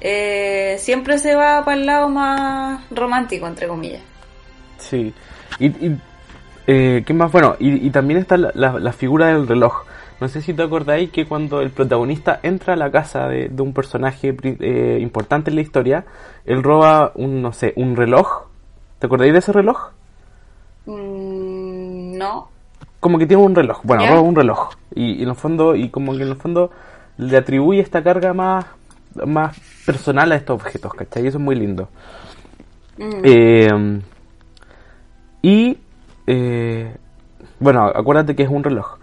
Speaker 2: eh, siempre se va para el lado más romántico, entre comillas.
Speaker 1: Sí. Y, y eh, ¿qué más? Bueno, y, y también está la, la, figura del reloj. No sé si te acordáis que cuando el protagonista entra a la casa de, un personaje eh, importante en la historia, él roba un, no sé, un reloj. ¿Te acordáis de ese reloj?
Speaker 2: Mm, no.
Speaker 1: Como que tiene un reloj. Bueno, un reloj. Y, en el fondo, y como que en el fondo le atribuye esta carga más, más personal a estos objetos, ¿cachai? Y eso es muy lindo. Mm. Eh, y, eh, bueno, acuérdate que es un reloj.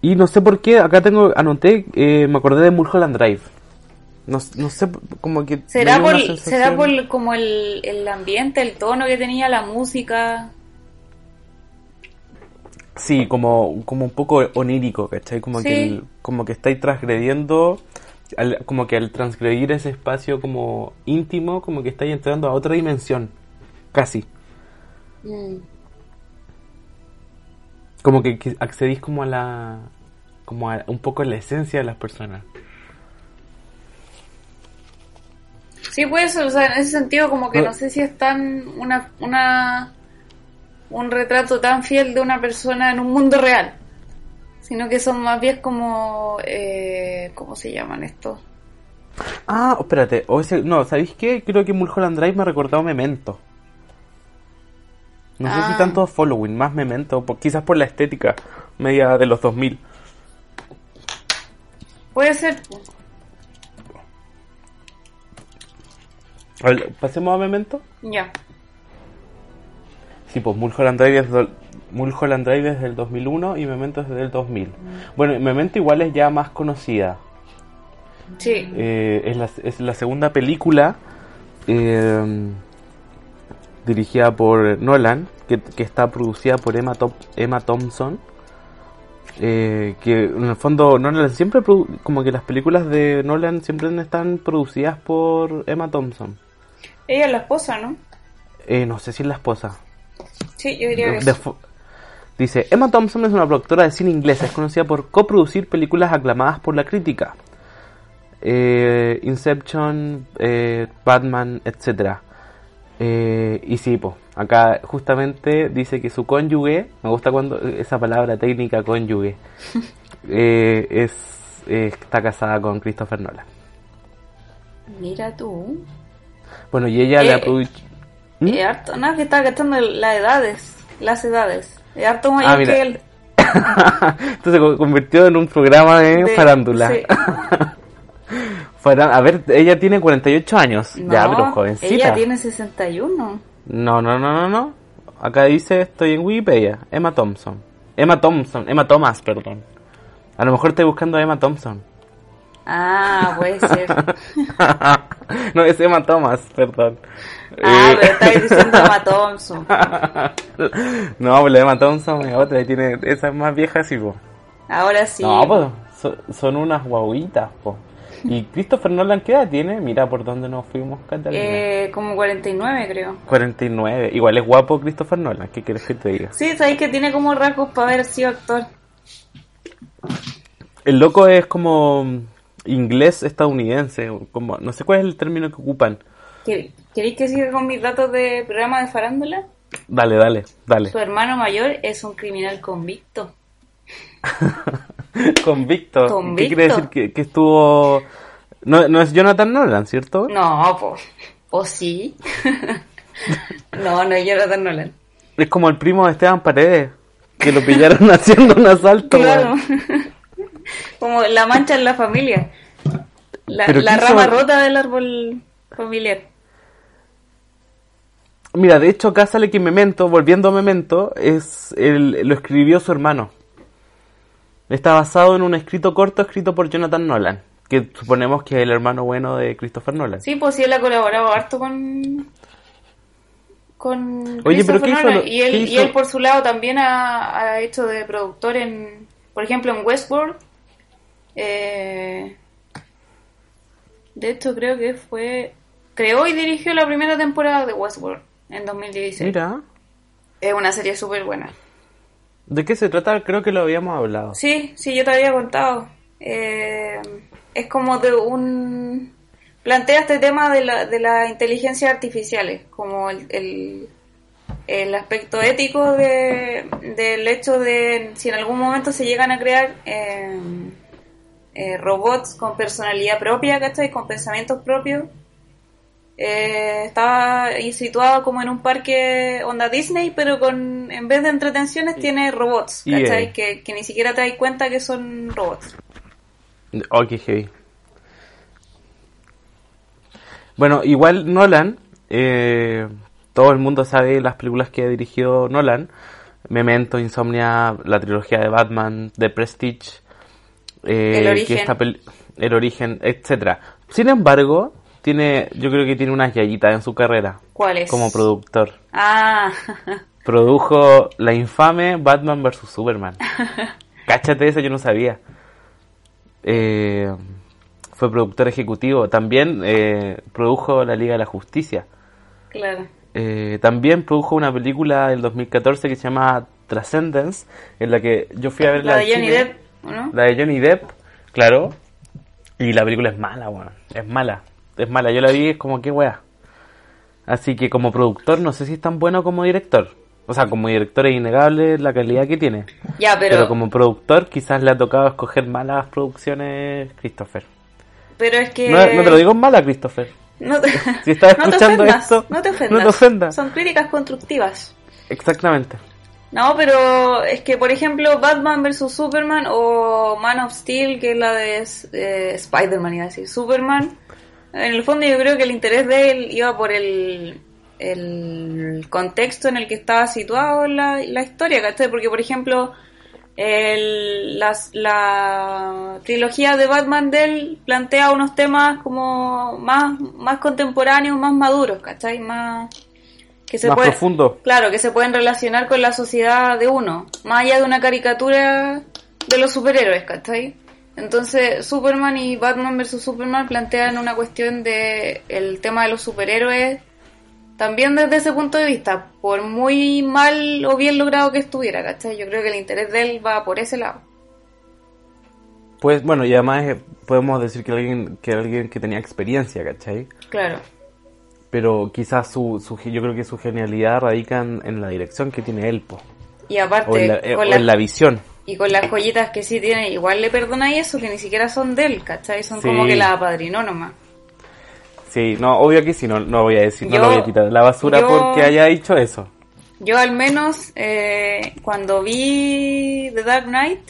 Speaker 1: Y no sé por qué, acá tengo, anoté, eh, me acordé de Mulholland Drive. No, no sé, como que...
Speaker 2: ¿Será por, ¿será por como el, el ambiente, el tono que tenía la música?
Speaker 1: Sí, como, como un poco onírico, ¿cachai? Como, que, como que estáis transgrediendo, como que al transgredir ese espacio como íntimo, como que estáis entrando a otra dimensión, casi. Mm. Como que, que accedís como a la, como un poco la esencia de las personas.
Speaker 2: Sí, pues, o sea, en ese sentido como que no, sé si es tan una, una un retrato tan fiel de una persona en un mundo real, sino que son más bien como eh, ¿cómo se llaman estos?
Speaker 1: Ah, espérate, o no, ¿sabéis qué? Creo que Mulholland Drive me ha recordado Memento. No sé si ah. tanto Following, más Memento, quizás por la estética media de los 2000.
Speaker 2: Puede ser.
Speaker 1: pasemos a Memento.
Speaker 2: Ya.
Speaker 1: Sí, pues Mulholland Drive es del, Mulholland Drive es del 2001 y Memento es del 2000. Mm. Bueno, Memento igual es ya más conocida.
Speaker 2: Sí.
Speaker 1: Eh, es, la, es, la, segunda película eh, dirigida por Nolan, que, que, está producida por Emma, Top, Emma Thompson eh, que en el fondo Nolan siempre como que las películas de Nolan siempre están producidas por Emma Thompson.
Speaker 2: Ella es la esposa, ¿no?
Speaker 1: Eh, no sé si es la esposa.
Speaker 2: Sí, yo diría que
Speaker 1: Dice, Emma Thompson es una productora de cine inglesa, es conocida por coproducir películas aclamadas por la crítica. Eh, Inception, Batman, etc. Eh, y sí, pues, acá justamente dice que su cónyuge, me gusta cuando esa palabra técnica cónyuge, eh, es, eh, está casada con Christopher Nolan.
Speaker 2: Mira tú.
Speaker 1: Bueno, y ella le
Speaker 2: Eh,
Speaker 1: aprovechó... ¿Mm?
Speaker 2: Eh, harto, no, que está gastando las edades. Las edades. Es harto mayor
Speaker 1: Ah,
Speaker 2: que él.
Speaker 1: Entonces se co- convirtió en un programa de,
Speaker 2: De-
Speaker 1: farándula.
Speaker 2: sí.
Speaker 1: A ver, ella tiene 48 años. ya,
Speaker 2: No,
Speaker 1: pero jovencita.
Speaker 2: Ella tiene 61.
Speaker 1: No, no, no, no, no. Acá dice, estoy en Wikipedia, Emma Thompson. Emma Thompson, Emma Thomas, perdón. A lo mejor estoy buscando a Emma Thompson.
Speaker 2: Ah, puede ser.
Speaker 1: no, es Emma Thomas, perdón.
Speaker 2: Ah,
Speaker 1: Eh,
Speaker 2: pero estáis diciendo Emma Thompson.
Speaker 1: no, pues la Emma Thompson es otra, y tiene, esa es más vieja, sí, po.
Speaker 2: Ahora sí.
Speaker 1: No, pues so- son unas guaguitas, po. ¿Y Christopher Nolan qué edad tiene? Mira por dónde nos fuimos, Catalina.
Speaker 2: Eh, como 49, creo.
Speaker 1: 49. Igual es guapo Christopher Nolan, ¿qué quieres que te diga?
Speaker 2: Sí, sabéis que tiene como rasgos para haber sido actor.
Speaker 1: El loco es como inglés estadounidense, como no sé cuál es el término que ocupan.
Speaker 2: ¿Quer- ¿Queréis que siga con mis datos de programa de farándula?
Speaker 1: Dale, dale, dale.
Speaker 2: Su hermano mayor es un criminal convicto.
Speaker 1: Convicto. ¿Qué
Speaker 2: Convicto.
Speaker 1: quiere decir que, que estuvo... No, no es Jonathan Nolan, ¿cierto?
Speaker 2: No, pues. ¿O sí? no, no es Jonathan Nolan.
Speaker 1: Es como el primo de Esteban Paredes, que lo pillaron haciendo un asalto.
Speaker 2: Claro. como la mancha en la familia. La,
Speaker 1: Pero
Speaker 2: la
Speaker 1: ¿qué hizo?
Speaker 2: rama rota del árbol familiar.
Speaker 1: Mira, de hecho acá sale que Memento, volviendo a Memento, es el, lo escribió su hermano. Está basado en un escrito corto escrito por Jonathan Nolan, que suponemos que es el hermano bueno de Christopher Nolan.
Speaker 2: Sí, pues sí, él ha colaborado harto con. con.
Speaker 1: Oye, pero ¿qué hizo
Speaker 2: Nolan.
Speaker 1: lo-
Speaker 2: y, él,
Speaker 1: qué
Speaker 2: y
Speaker 1: hizo?
Speaker 2: él, por su lado, también ha, ha hecho de productor en. por ejemplo, en Westworld. Eh, de hecho, creo que fue. creó y dirigió la primera temporada de Westworld en 2016.
Speaker 1: Mira,
Speaker 2: Es una serie súper buena.
Speaker 1: ¿de qué se trata? Creo que lo habíamos hablado.
Speaker 2: Sí, sí, yo te había contado. Eh, es como de un... Plantea este tema de la, de las inteligencias artificiales, como el, el, el aspecto ético de, del hecho de si en algún momento se llegan a crear eh, eh, robots con personalidad propia, ¿cachai? Con pensamientos propios. Eh, estaba situado como en un parque onda Disney, pero con en vez de entretenciones tiene robots,
Speaker 1: EA.
Speaker 2: ¿cachai? Que, que ni siquiera te das cuenta que son robots.
Speaker 1: Oh, qué heavy. Bueno, igual Nolan, eh, todo el mundo sabe las películas que ha dirigido Nolan. Memento, Insomnia, la trilogía de Batman, The Prestige, eh,
Speaker 2: El
Speaker 1: que
Speaker 2: Origen.
Speaker 1: esta pel- El Origen, etcétera. Sin embargo, tiene, yo creo que tiene unas yayitas en su carrera
Speaker 2: ¿Cuál es?
Speaker 1: como productor.
Speaker 2: Ah,
Speaker 1: Produjo la infame Batman vs Superman. Cáchate eso, yo no sabía. Eh, fue productor ejecutivo. También eh, produjo la Liga de la Justicia.
Speaker 2: claro.
Speaker 1: Eh, también produjo una película del 2014 que se llama Transcendence, en la que yo fui a ver
Speaker 2: La de Johnny Depp, ¿no?
Speaker 1: La de Johnny Depp, claro. Y la película es mala, weón. Es mala. Es mala. Yo la vi es como que weá. Así que como productor no sé si es tan bueno como director. O sea, como director es innegable la calidad que tiene.
Speaker 2: Ya,
Speaker 1: Pero,
Speaker 2: pero,
Speaker 1: como productor quizás le ha tocado escoger malas producciones Christopher.
Speaker 2: pero es que...
Speaker 1: No, no te lo digo mala, Christopher.
Speaker 2: No te,
Speaker 1: Si estás
Speaker 2: no te
Speaker 1: escuchando
Speaker 2: ofendas,
Speaker 1: esto,
Speaker 2: no te ofendas.
Speaker 1: no te ofendas.
Speaker 2: Son críticas constructivas.
Speaker 1: Exactamente.
Speaker 2: No, pero es que, por ejemplo, Batman vs. Superman o Man of Steel, que es la de eh, Spider-Man, iba a decir, Superman, en el fondo yo creo que el interés de él iba por el, el contexto en el que estaba situado la, la historia, ¿cachai? Porque, por ejemplo, el, las, la trilogía de Batman de él plantea unos temas como más, más contemporáneos, más maduros, ¿cachai? Más... Que se
Speaker 1: Más
Speaker 2: puede-
Speaker 1: profundo.
Speaker 2: Claro, que se pueden relacionar con la sociedad de uno, más allá de una caricatura de los superhéroes, ¿cachai? Entonces, Superman y Batman vs. Superman plantean una cuestión de el tema de los superhéroes también desde ese punto de vista, por muy mal o bien logrado que estuviera, ¿cachai? Yo creo que el interés de él va por ese lado.
Speaker 1: Pues bueno, y además eh, podemos decir que alguien que alguien que tenía experiencia, ¿cachai?
Speaker 2: Claro.
Speaker 1: pero quizás su, su, yo creo que su genialidad radica en, en la dirección que tiene él, po.
Speaker 2: Y aparte,
Speaker 1: o en la, eh,
Speaker 2: con
Speaker 1: o
Speaker 2: la-
Speaker 1: en la visión.
Speaker 2: Y con las joyitas que sí tiene, igual le perdonáis eso, que ni siquiera son de él, ¿cachai? Son
Speaker 1: Sí.
Speaker 2: como que la apadrinó nomás.
Speaker 1: Sí, no, obvio que sí, no, no voy a decir, no lo voy a tirar la basura
Speaker 2: yo-
Speaker 1: porque haya dicho eso.
Speaker 2: Yo al menos, eh, cuando vi The Dark Knight,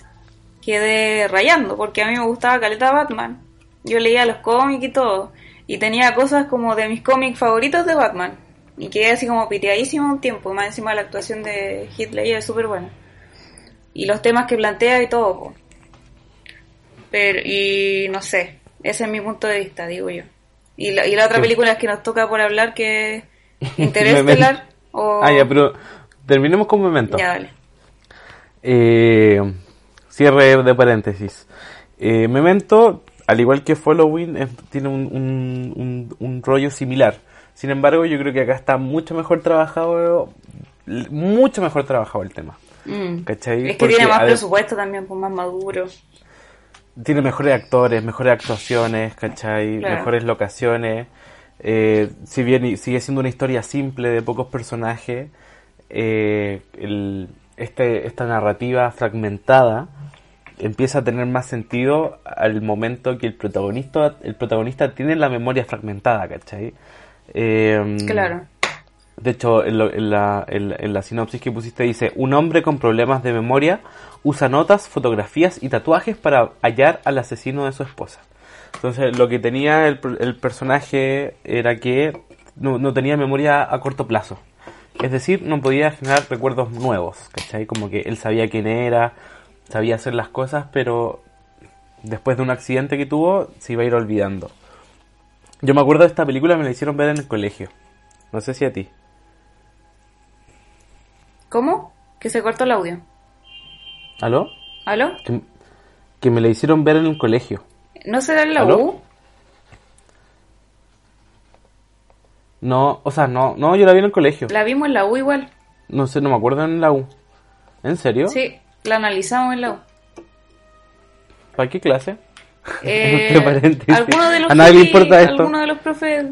Speaker 2: quedé rayando, porque a mí me gustaba caleta Batman. Yo leía los cómics y todo, y tenía cosas como de mis cómics favoritos de Batman. Y quedé así como piteadísimo un tiempo, más encima la actuación de Heath Ledger es súper buena. Y los temas que plantea y todo, po. Pero, y no sé, ese es mi punto de vista, digo yo. Y la, y la otra
Speaker 1: Sí.
Speaker 2: película que nos toca por hablar, que es Interestelar, o...
Speaker 1: Ah, ya, pero terminemos con Memento.
Speaker 2: Ya, dale.
Speaker 1: Eh, cierre de paréntesis. Eh, Memento, al igual que Following, es- tiene un, un- un- un rollo similar. Sin embargo, yo creo que acá está mucho mejor trabajado, mucho mejor trabajado el tema.
Speaker 2: Mm.
Speaker 1: ¿Cachai?
Speaker 2: Es que
Speaker 1: Porque,
Speaker 2: tiene más
Speaker 1: ver,
Speaker 2: presupuesto también, pues más maduro.
Speaker 1: Tiene mejores actores, mejores actuaciones, ¿cachai?
Speaker 2: Claro.
Speaker 1: Mejores locaciones. Eh, si bien sigue siendo una historia simple de pocos personajes, eh, el- este, esta narrativa fragmentada empieza a tener más sentido al momento que el protagonista, el protagonista tiene la memoria fragmentada, ¿cachai? Eh,
Speaker 2: Claro.
Speaker 1: De hecho, en, lo- en la, en- la sinopsis que pusiste dice, un hombre con problemas de memoria usa notas, fotografías y tatuajes para hallar al asesino de su esposa. Entonces, lo que tenía el, el personaje era que no, no tenía memoria a corto plazo. Es decir, no podía generar recuerdos nuevos, ¿cachai? Como que él sabía quién era, sabía hacer las cosas, pero después de un accidente que tuvo, se iba a ir olvidando. Yo me acuerdo de esta película, me la hicieron ver en el colegio. No sé si a ti.
Speaker 2: ¿Cómo? Que se cortó el audio.
Speaker 1: ¿Aló?
Speaker 2: ¿Aló?
Speaker 1: Que, que me la hicieron ver en el colegio.
Speaker 2: ¿No será en la
Speaker 1: ¿Aló?
Speaker 2: U?
Speaker 1: No, o sea, no, no, yo la vi en el colegio.
Speaker 2: La vimos en la U igual.
Speaker 1: No sé, no me acuerdo en la U. ¿En serio?
Speaker 2: Sí, la analizamos en la U.
Speaker 1: ¿Para qué clase?
Speaker 2: Eh, alguno de los
Speaker 1: A nadie le importa esto.
Speaker 2: alguno de los profes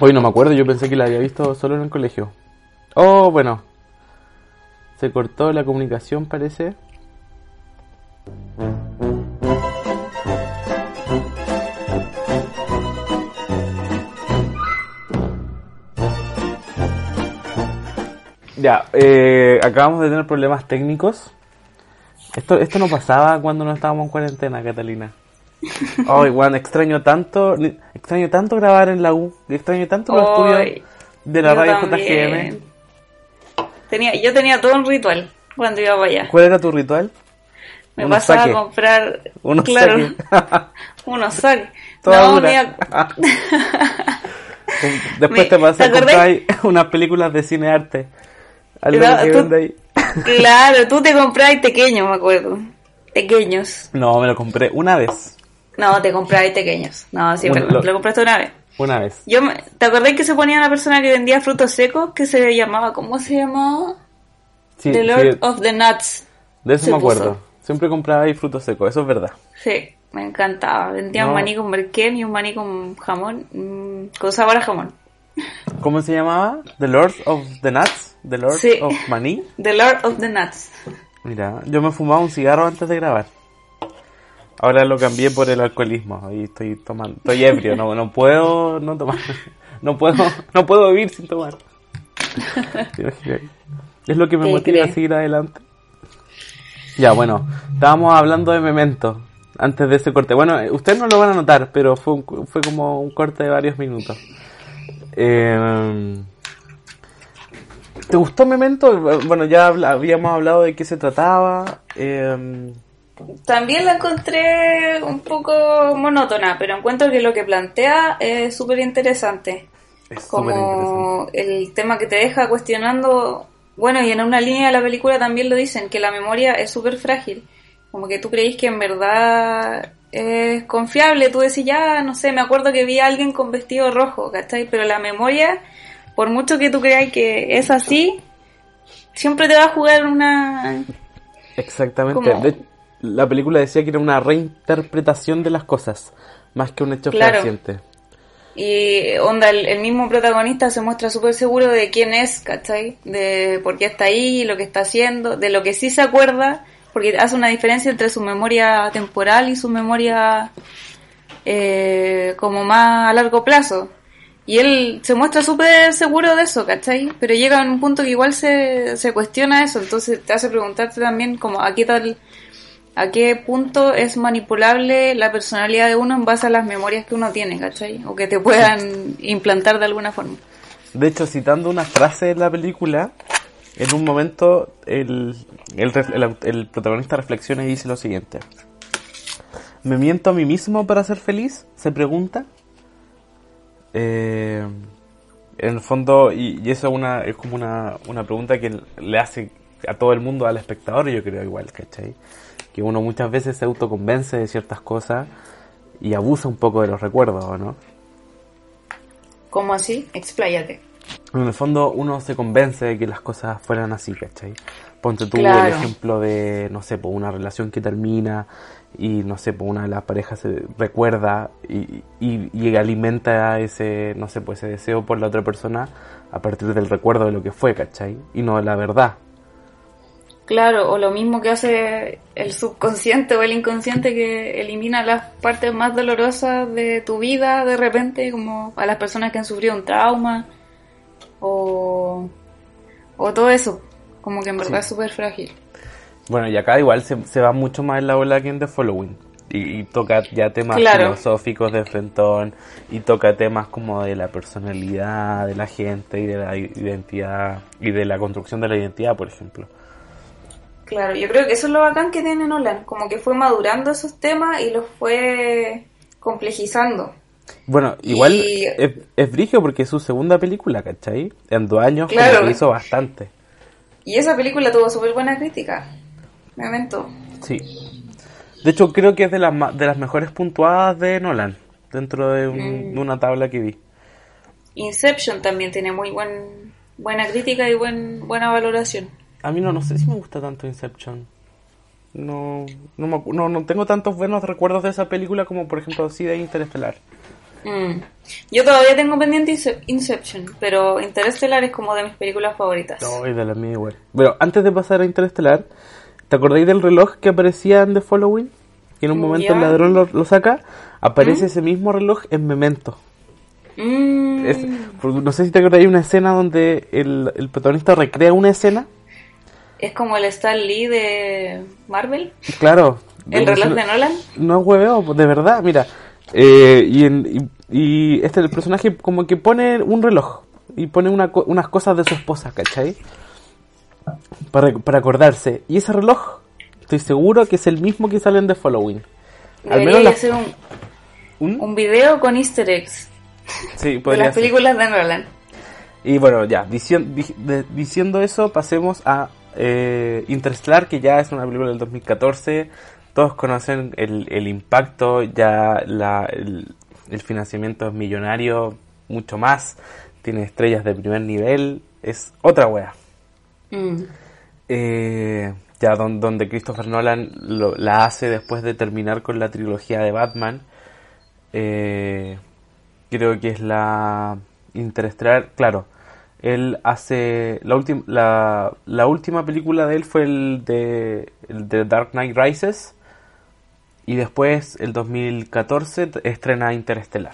Speaker 1: Hoy no me acuerdo, yo pensé que la había visto solo en el colegio. Oh, bueno. Se cortó la comunicación, parece. Ya, eh, acabamos de tener problemas técnicos. Esto, esto no pasaba cuando no estábamos en cuarentena, Catalina. Ay, Juan, extraño tanto, extraño tanto grabar en la U, extraño tanto los
Speaker 2: Ay,
Speaker 1: estudios de la radio
Speaker 2: también.
Speaker 1: JGM.
Speaker 2: Tenía, yo tenía todo un ritual cuando iba para allá.
Speaker 1: ¿Cuál era tu ritual?
Speaker 2: Me
Speaker 1: Unos
Speaker 2: pasaba a comprar
Speaker 1: Unos
Speaker 2: claro, unos saques. No, mira,
Speaker 1: Después
Speaker 2: Me-
Speaker 1: te pasé
Speaker 2: ¿te
Speaker 1: a comprar unas películas de cine arte. Algo
Speaker 2: No,
Speaker 1: que
Speaker 2: tú-
Speaker 1: ahí.
Speaker 2: claro, tú te comprabas pequeños, me acuerdo. Pequeños.
Speaker 1: No, me lo compré una vez.
Speaker 2: No, te comprabas pequeños. No, sí,
Speaker 1: Bueno, lo-
Speaker 2: te lo compraste una vez.
Speaker 1: Una vez.
Speaker 2: Yo me- ¿Te acordás que se ponía una persona que vendía frutos secos que se llamaba, ¿cómo se llamaba?
Speaker 1: Sí,
Speaker 2: The
Speaker 1: sí,
Speaker 2: Lord of the Nuts.
Speaker 1: de eso
Speaker 2: se
Speaker 1: me acuerdo.
Speaker 2: puso.
Speaker 1: Siempre compraba ahí frutos secos, eso es verdad.
Speaker 2: Sí, me encantaba. Vendía
Speaker 1: No.
Speaker 2: un maní con merquén y un maní con jamón, mm, con sabor a jamón.
Speaker 1: ¿Cómo se llamaba? The Lord of the Nuts. The Lord
Speaker 2: Sí.
Speaker 1: of Money.
Speaker 2: The Lord of the Nuts.
Speaker 1: Mira, yo me fumaba un cigarro antes de grabar. Ahora lo cambié por el alcoholismo y estoy tomando, estoy ebrio, no, no puedo no tomar, no puedo, no puedo vivir sin tomar. Es lo que me motiva a seguir adelante. Ya, bueno, estábamos hablando de Memento antes de ese corte. Bueno, eh, ustedes no lo van a notar, pero fue, un- fue como un corte de varios minutos. Eh, ¿Te gustó Memento? Bueno, ya habíamos hablado de qué se trataba. Eh,
Speaker 2: También la encontré un poco monótona, pero encuentro que lo que plantea es súper interesante. Como el tema que te deja cuestionando, bueno, y en una línea de la película también lo dicen, que la memoria es súper frágil. Como que tú creís que en verdad es confiable, tú decís, ya, no sé, me acuerdo que vi a alguien con vestido rojo, ¿cachai? Pero la memoria, por mucho que tú creáis que es así, siempre te va a jugar una...
Speaker 1: Exactamente.
Speaker 2: como-
Speaker 1: De- la película decía que era una reinterpretación de las cosas. más que un hecho
Speaker 2: Claro.
Speaker 1: fehaciente.
Speaker 2: Y onda, el, el mismo protagonista se muestra súper seguro de quién es, ¿cachai? De por qué está ahí, lo que está haciendo, de lo que sí se acuerda, porque hace una diferencia entre su memoria temporal y su memoria eh, como más a largo plazo. Y él se muestra súper seguro de eso, ¿cachai? Pero llega a un punto que igual se, se cuestiona eso, entonces te hace preguntarte también como a qué tal, a qué punto es manipulable la personalidad de uno en base a las memorias que uno tiene, ¿cachai? O que te puedan implantar de alguna forma.
Speaker 1: De hecho, citando una frase de la película, en un momento el, el, el- el protagonista reflexiona y dice lo siguiente. ¿Me miento a mí mismo para ser feliz? Se pregunta. Eh, en el fondo, y, y eso es, una, es como una, una pregunta que le hace a todo el mundo, al espectador, yo creo igual, ¿cachai? Que uno muchas veces se autoconvence de ciertas cosas y abusa un poco de los recuerdos, ¿o ¿no?
Speaker 2: ¿Cómo así? Expláyate.
Speaker 1: En el fondo uno se convence de que las cosas fueran así, ¿cachai? Ponte tú
Speaker 2: Claro.
Speaker 1: el ejemplo de, no sé, por una relación que termina y, no sé, por una de las parejas se recuerda y, y, y alimenta ese, no sé, pues ese deseo por la otra persona a partir del recuerdo de lo que fue, ¿cachai? Y no de la verdad.
Speaker 2: Claro, o lo mismo que hace el subconsciente o el inconsciente que elimina las partes más dolorosas de tu vida de repente, como a las personas que han sufrido un trauma o, o todo eso, como que en verdad es súper frágil.
Speaker 1: Bueno, y acá igual se, se va mucho más en la ola que en The Following. Y, y toca ya temas
Speaker 2: Claro.
Speaker 1: filosóficos de Frentón, y toca temas como de la personalidad de la gente y de la identidad, y de la construcción de la identidad, por ejemplo.
Speaker 2: Claro, yo creo que eso es lo bacán que tiene Nolan, como que fue madurando esos temas y los fue complejizando.
Speaker 1: Bueno, igual
Speaker 2: Y-
Speaker 1: es, es brigio porque es su segunda película, ¿cachai? En dos años como que hizo bastante.
Speaker 2: Y esa película tuvo súper buena crítica. Me momento.
Speaker 1: Sí. De hecho, creo que es de las, de las mejores puntuadas de Nolan, dentro de, un-
Speaker 2: Mm.
Speaker 1: de una tabla que vi.
Speaker 2: Inception también tiene muy buen, buena crítica y buen, buena valoración.
Speaker 1: A mí no, no sé si me gusta tanto Inception. No, no, me no, no tengo tantos buenos recuerdos de esa película como por ejemplo sí de Interestelar.
Speaker 2: Mm. Yo todavía tengo pendiente Ince- Inception, pero Interstellar es como de mis películas favoritas.
Speaker 1: No, y de la mía igual. Bueno, antes de pasar a Interestelar, ¿te acordáis del reloj que aparecía en The Following? Que en un
Speaker 2: Mm,
Speaker 1: momento el ladrón lo, lo saca, aparece ese mismo reloj en Memento.
Speaker 2: Mm.
Speaker 1: Es- no sé si te acordáis una escena donde el, el protagonista recrea una escina.
Speaker 2: Es como el Stan Lee de Marvel,
Speaker 1: Claro.
Speaker 2: el reloj de Nolan.
Speaker 1: No hueveo, de verdad, mira. Eh, y, en- y, y este el personaje como que pone un reloj y pone una unas cosas de su esposa, ¿cachai? Para, para acordarse. Y ese reloj, estoy seguro que es el mismo que sale en The Following. Al
Speaker 2: Debería
Speaker 1: menos la-
Speaker 2: hacer un,
Speaker 1: ¿Un?
Speaker 2: un video con easter eggs
Speaker 1: Sí,
Speaker 2: de las
Speaker 1: ser.
Speaker 2: películas de Nolan.
Speaker 1: Y bueno, ya, diciendo, diciendo eso, pasemos a eh, Interstellar, que ya es una película del 2014. Todos conocen el, el impacto, ya la, el, el financiamiento es millonario, mucho más. Tiene estrellas de primer nivel, es otra wea.
Speaker 2: Mm.
Speaker 1: Eh, ya don- donde Christopher Nolan lo- la hace después de terminar con la trilogía de Batman. Eh, creo que es la Interestelar, claro. Él hace la última la, la última película de él fue el de el de Dark Knight Rises y después el 2014 t- estrena Interestelar.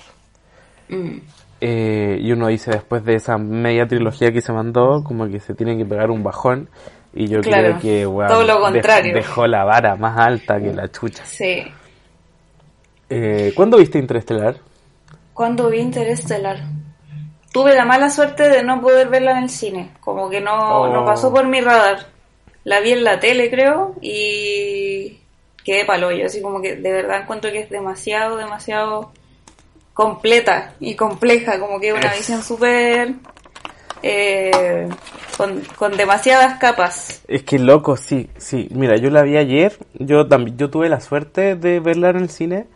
Speaker 2: Mm.
Speaker 1: Eh, y uno dice después de esa media trilogía que se mandó, como que se tiene que pegar un bajón. Y yo
Speaker 2: Claro,
Speaker 1: creo que weón,
Speaker 2: todo lo
Speaker 1: dej-
Speaker 2: contrario.
Speaker 1: dejó la vara más alta que la chucha.
Speaker 2: Sí.
Speaker 1: Eh, ¿Cuándo viste Interestelar?
Speaker 2: Cuando vi Interestelar. Tuve la mala suerte de no poder verla en el cine. Como que no,
Speaker 1: Oh.
Speaker 2: no pasó por mi radar. La vi en la tele, creo, y quedé palo yo. Así como que de verdad encuentro que es demasiado, demasiado completa y compleja. Como que una
Speaker 1: Es-
Speaker 2: visión súper. eh, con, con demasiadas capas.
Speaker 1: Es que loco, sí, sí. Mira, yo la vi ayer. Yo también, yo tuve la suerte de verla en el cine.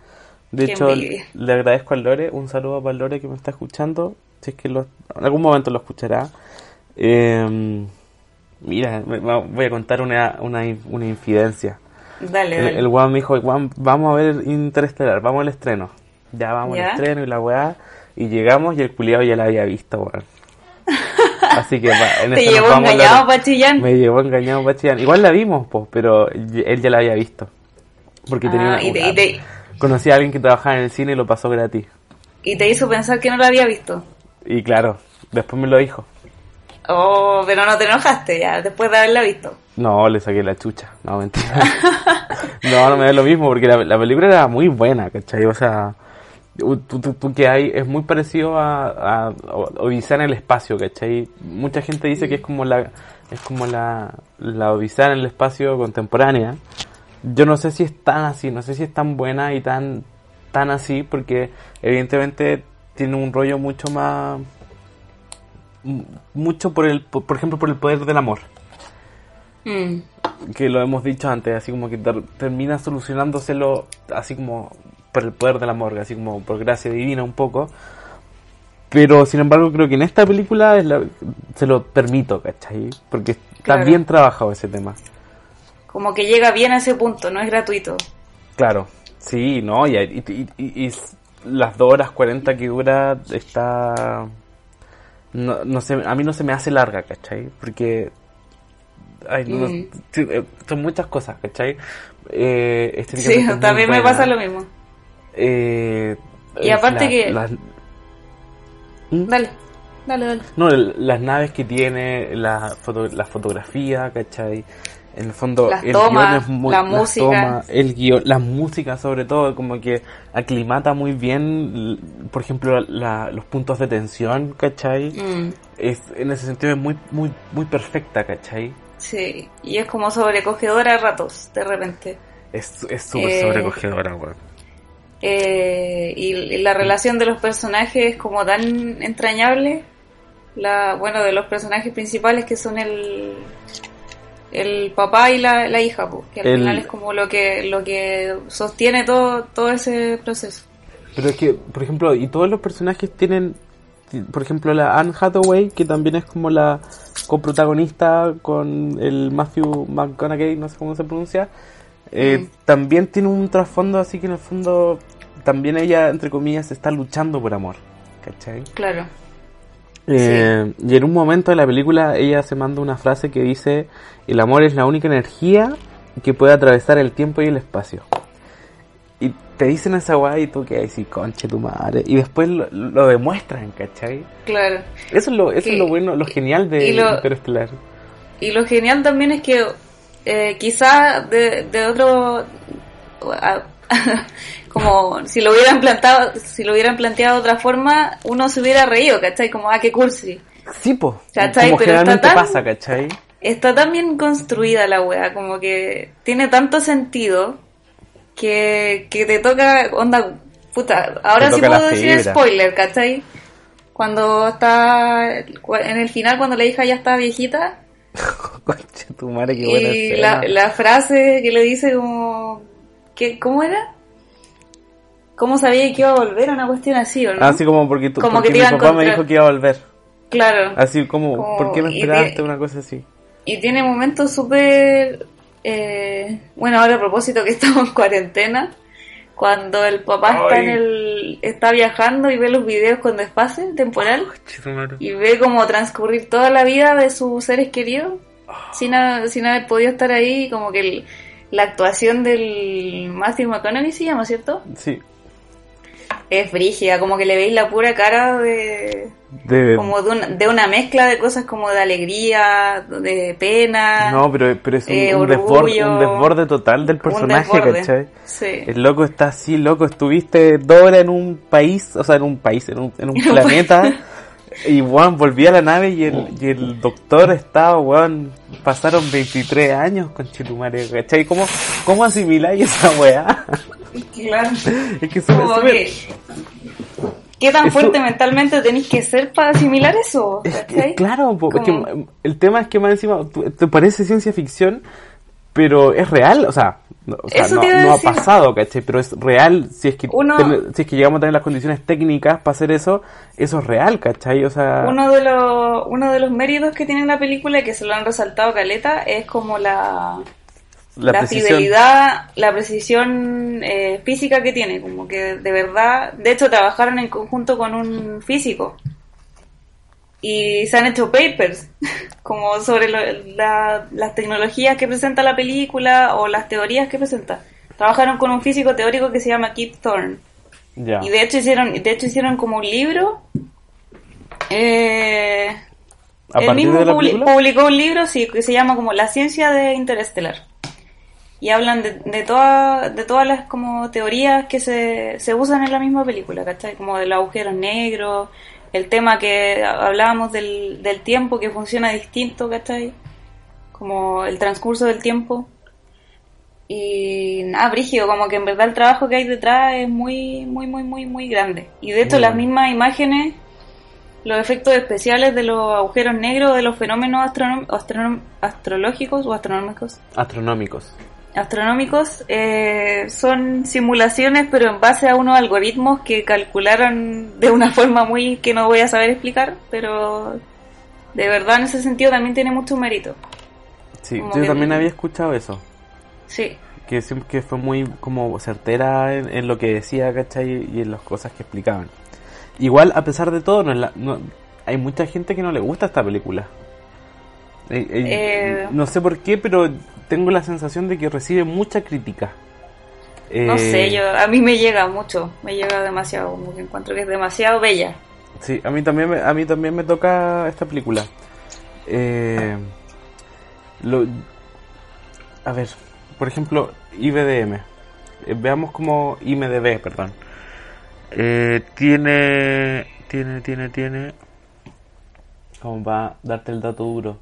Speaker 1: De
Speaker 2: Qué
Speaker 1: hecho,
Speaker 2: envidia.
Speaker 1: le agradezco al Lore. Un saludo para Lore que me está escuchando. Si es que lo- en algún momento lo escuchará. Eh, mira, me- voy a contar una, una, una infidencia.
Speaker 2: Dale,
Speaker 1: El,
Speaker 2: dale.
Speaker 1: el weón me dijo, "Weón, vamos a ver Interestelar, vamos al estreno. Ya vamos al estreno y la weá. Y llegamos y el culiado ya la había visto, weón. Así que va, en
Speaker 2: Te llevó engañado Pachillán.
Speaker 1: Me llevó engañado Pachillán. Igual la vimos, pues, pero él ya la había visto. Porque tenía
Speaker 2: Ah,
Speaker 1: una,
Speaker 2: y, te,
Speaker 1: una-
Speaker 2: y, te,
Speaker 1: Conocí a alguien que trabajaba en el cine y lo pasó gratis.
Speaker 2: y te hizo pensar que no lo había visto.
Speaker 1: Y claro, después me lo dijo.
Speaker 2: Oh, pero no te enojaste ya, después de haberla visto.
Speaker 1: No, le saqué la chucha. No, mentira. no, no me da lo mismo porque la, la película era muy buena, ¿cachai? O sea, tú, tú- tú que hay es muy parecido a, a Odisea en el espacio, ¿cachai? Mucha gente dice que es como la es como la, la Odisea en el espacio contemporánea. Yo no sé si es tan así, no sé si es tan buena y tan tan así porque evidentemente tiene un rollo mucho más mucho por el por ejemplo por el poder del amor
Speaker 2: Mm,
Speaker 1: que lo hemos dicho antes, así como que ter- termina solucionándoselo así como por el poder del amor, así como por gracia divina un poco. Pero sin embargo creo que en esta película es la- se lo permito, ¿cachai? Porque está
Speaker 2: Claro.
Speaker 1: bien trabajado ese tema.
Speaker 2: Como que llega bien a ese punto, no es gratuito.
Speaker 1: Claro, sí, no, y, y, y- y- las 2 horas 40 que dura está... No, no sé, a mí no se me hace larga, ¿cachai? Porque... Ay, no,
Speaker 2: Mm.
Speaker 1: eh, son muchas cosas, ¿cachai? Eh,
Speaker 2: Sí, también me pasa lo mismo.
Speaker 1: Eh,
Speaker 2: Y
Speaker 1: es
Speaker 2: aparte que-
Speaker 1: las- ¿Mm?
Speaker 2: Dale, dale, dale.
Speaker 1: No, el- las naves que tiene, la, foto, la fotografía, ¿cachai? En el fondo,
Speaker 2: Las
Speaker 1: el
Speaker 2: tomas,
Speaker 1: guion es muy,
Speaker 2: la
Speaker 1: las
Speaker 2: música.
Speaker 1: tomas, el guion, la música sobre todo, como que aclimata muy bien, por ejemplo, la- los puntos de tensión, ¿cachai?
Speaker 2: Mm,
Speaker 1: Es, en ese sentido es muy, muy, muy perfecta, ¿cachai?
Speaker 2: sí, y es como sobrecogedora a ratos, de repente.
Speaker 1: Es es súper
Speaker 2: Eh,
Speaker 1: sobrecogedora, weón.
Speaker 2: Eh, y, y la relación de los personajes es como tan entrañable. La, bueno, de los personajes principales que son el, el papá y la, la hija, pues, que al
Speaker 1: El-
Speaker 2: final es como lo que, lo que sostiene todo, todo ese proceso.
Speaker 1: Pero es que, por ejemplo, y todos los personajes tienen, por ejemplo, la Anne Hathaway, que también es como la coprotagonista con el Matthew McConaughey, no sé cómo se pronuncia, eh,
Speaker 2: Mm.
Speaker 1: también tiene un trasfondo así que en el fondo también ella, entre comillas, está luchando por amor, ¿cachai?
Speaker 2: Claro.
Speaker 1: Eh, Y en un momento de la película ella se manda una frase que dice, el amor es la única energía que puede atravesar el tiempo y el espacio. Y te dicen esa weá y tú que decís, conche tu madre. Y después lo, lo demuestran, ¿cachai?
Speaker 2: Claro.
Speaker 1: Eso es lo, eso es lo bueno, lo genial de
Speaker 2: lo-
Speaker 1: Interestelar.
Speaker 2: Y lo genial también es que eh, quizá de, de otro como si lo hubieran plantado, si lo hubieran planteado de otra forma, uno se hubiera reído, ¿cachai? Como, ah, qué cursi.
Speaker 1: Sí, po.
Speaker 2: ¿Cachai?
Speaker 1: Como
Speaker 2: Pero está tan-
Speaker 1: pasa, ¿cachai?
Speaker 2: Está tan bien construida la wea, como que tiene tanto sentido que, que te toca, onda, puta, ahora sí puedo decir
Speaker 1: fibra.
Speaker 2: spoiler, ¿cachai? Cuando está, en el final cuando la hija ya está viejita,
Speaker 1: conche tu madre, qué buena
Speaker 2: y la, la frase que le dice como, ¿qué, ¿cómo era? ¿Cómo sabía que iba a volver? Una cuestión así, ¿o no?
Speaker 1: Así como porque, tú,
Speaker 2: Como
Speaker 1: porque
Speaker 2: que
Speaker 1: mi
Speaker 2: a
Speaker 1: papá me dijo que iba a volver.
Speaker 2: Claro.
Speaker 1: Así como,
Speaker 2: Como-
Speaker 1: ¿por qué me esperaste? Una cosa así.
Speaker 2: Y tiene momentos súper... eh, bueno, ahora a propósito que estamos en cuarentena, cuando el papá está en el está viajando y ve los videos con desfase temporal
Speaker 1: tu
Speaker 2: y ve como transcurrir toda la vida de sus seres queridos sin, ha- sin haber podido estar ahí, como que el- la actuación del Matthew McConaughey se llama, ¿cierto?
Speaker 1: Sí.
Speaker 2: Es brígida, como que le veis la pura cara de
Speaker 1: De,
Speaker 2: como de una, de una mezcla de cosas como de alegría, de pena.
Speaker 1: No, pero, pero es un,
Speaker 2: eh,
Speaker 1: un desborde,
Speaker 2: orgullo,
Speaker 1: un desborde total del
Speaker 2: un
Speaker 1: personaje. ¿cachai?
Speaker 2: Sí.
Speaker 1: El loco está así, loco, estuviste dos horas en un país, o sea, en un país, en un, en un
Speaker 2: En un
Speaker 1: planeta, y weón, volví a la nave y el, y el doctor estaba, weón, pasaron 23 años con Chetumare, ¿cachai? ¿Cómo, cómo asimiláis esa weá?
Speaker 2: Claro.
Speaker 1: es que
Speaker 2: que, ¿Qué tan
Speaker 1: Eso-
Speaker 2: fuerte mentalmente tenéis que ser para asimilar eso?
Speaker 1: Es- claro, po, es que el tema es que más encima te parece ciencia ficción, pero es real, o sea, no, o sea, ha pasado, ¿cachai? Pero es real si es que
Speaker 2: Uno-
Speaker 1: ten- si es que llegamos a tener las condiciones técnicas para hacer eso, eso es real, ¿cachai? O sea,
Speaker 2: Uno de los uno de los méritos que tiene la película y que se lo han resaltado caleta es como la
Speaker 1: La
Speaker 2: la,
Speaker 1: precisión.
Speaker 2: fidelidad, la precisión eh, física que tiene, como que de verdad, de hecho trabajaron en conjunto con un físico y se han hecho papers como sobre lo- la- las tecnologías que presenta la película o las teorías que presenta. Trabajaron con un físico teórico que se llama Kip Thorne y de hecho hicieron, de hecho hicieron como un libro. Eh,
Speaker 1: ¿A
Speaker 2: él mismo
Speaker 1: de
Speaker 2: publicó un libro sí, que se llama como La ciencia de Interestelar. Y hablan de, de, toda- de todas las como teorías que se, se usan en la misma película, ¿cachai? Como del agujero negro, el tema que hablábamos del, del tiempo que funciona distinto, ¿cachai? Como el transcurso del tiempo. Y nada, brígido, como que en verdad el trabajo que hay detrás es muy, muy, muy, muy, muy grande. Y de hecho las mismas imágenes, los efectos especiales de los agujeros negros, de los fenómenos astrológicos o astronómicos,
Speaker 1: Astronómicos.
Speaker 2: Astronómicos, eh, son simulaciones pero en base a unos algoritmos que calcularon de una forma muy que no voy a saber explicar, pero de verdad en ese sentido también tiene mucho mérito.
Speaker 1: Sí,
Speaker 2: Como
Speaker 1: yo
Speaker 2: que-
Speaker 1: también había escuchado eso.
Speaker 2: Sí,
Speaker 1: Que, siempre- que fue muy como certera en, en lo que decía, ¿cachai? Y en las cosas que explicaban. Igual, a pesar de todo, no es la- no- hay mucha gente que no le gusta esta película. Eh, eh,
Speaker 2: Eh.
Speaker 1: No sé por qué, pero tengo la sensación de que recibe mucha crítica.
Speaker 2: no
Speaker 1: Eh,
Speaker 2: sé, yo a mí me llega mucho, me llega demasiado, como que encuentro que es demasiado bella.
Speaker 1: Sí, a mí también me, a mí también me toca esta película. Eh, lo, a ver, por ejemplo, IBDM. Eh, veamos como IMDB, perdón. Eh, tiene, tiene, tiene, tiene. ¿Cómo va a darte el dato duro?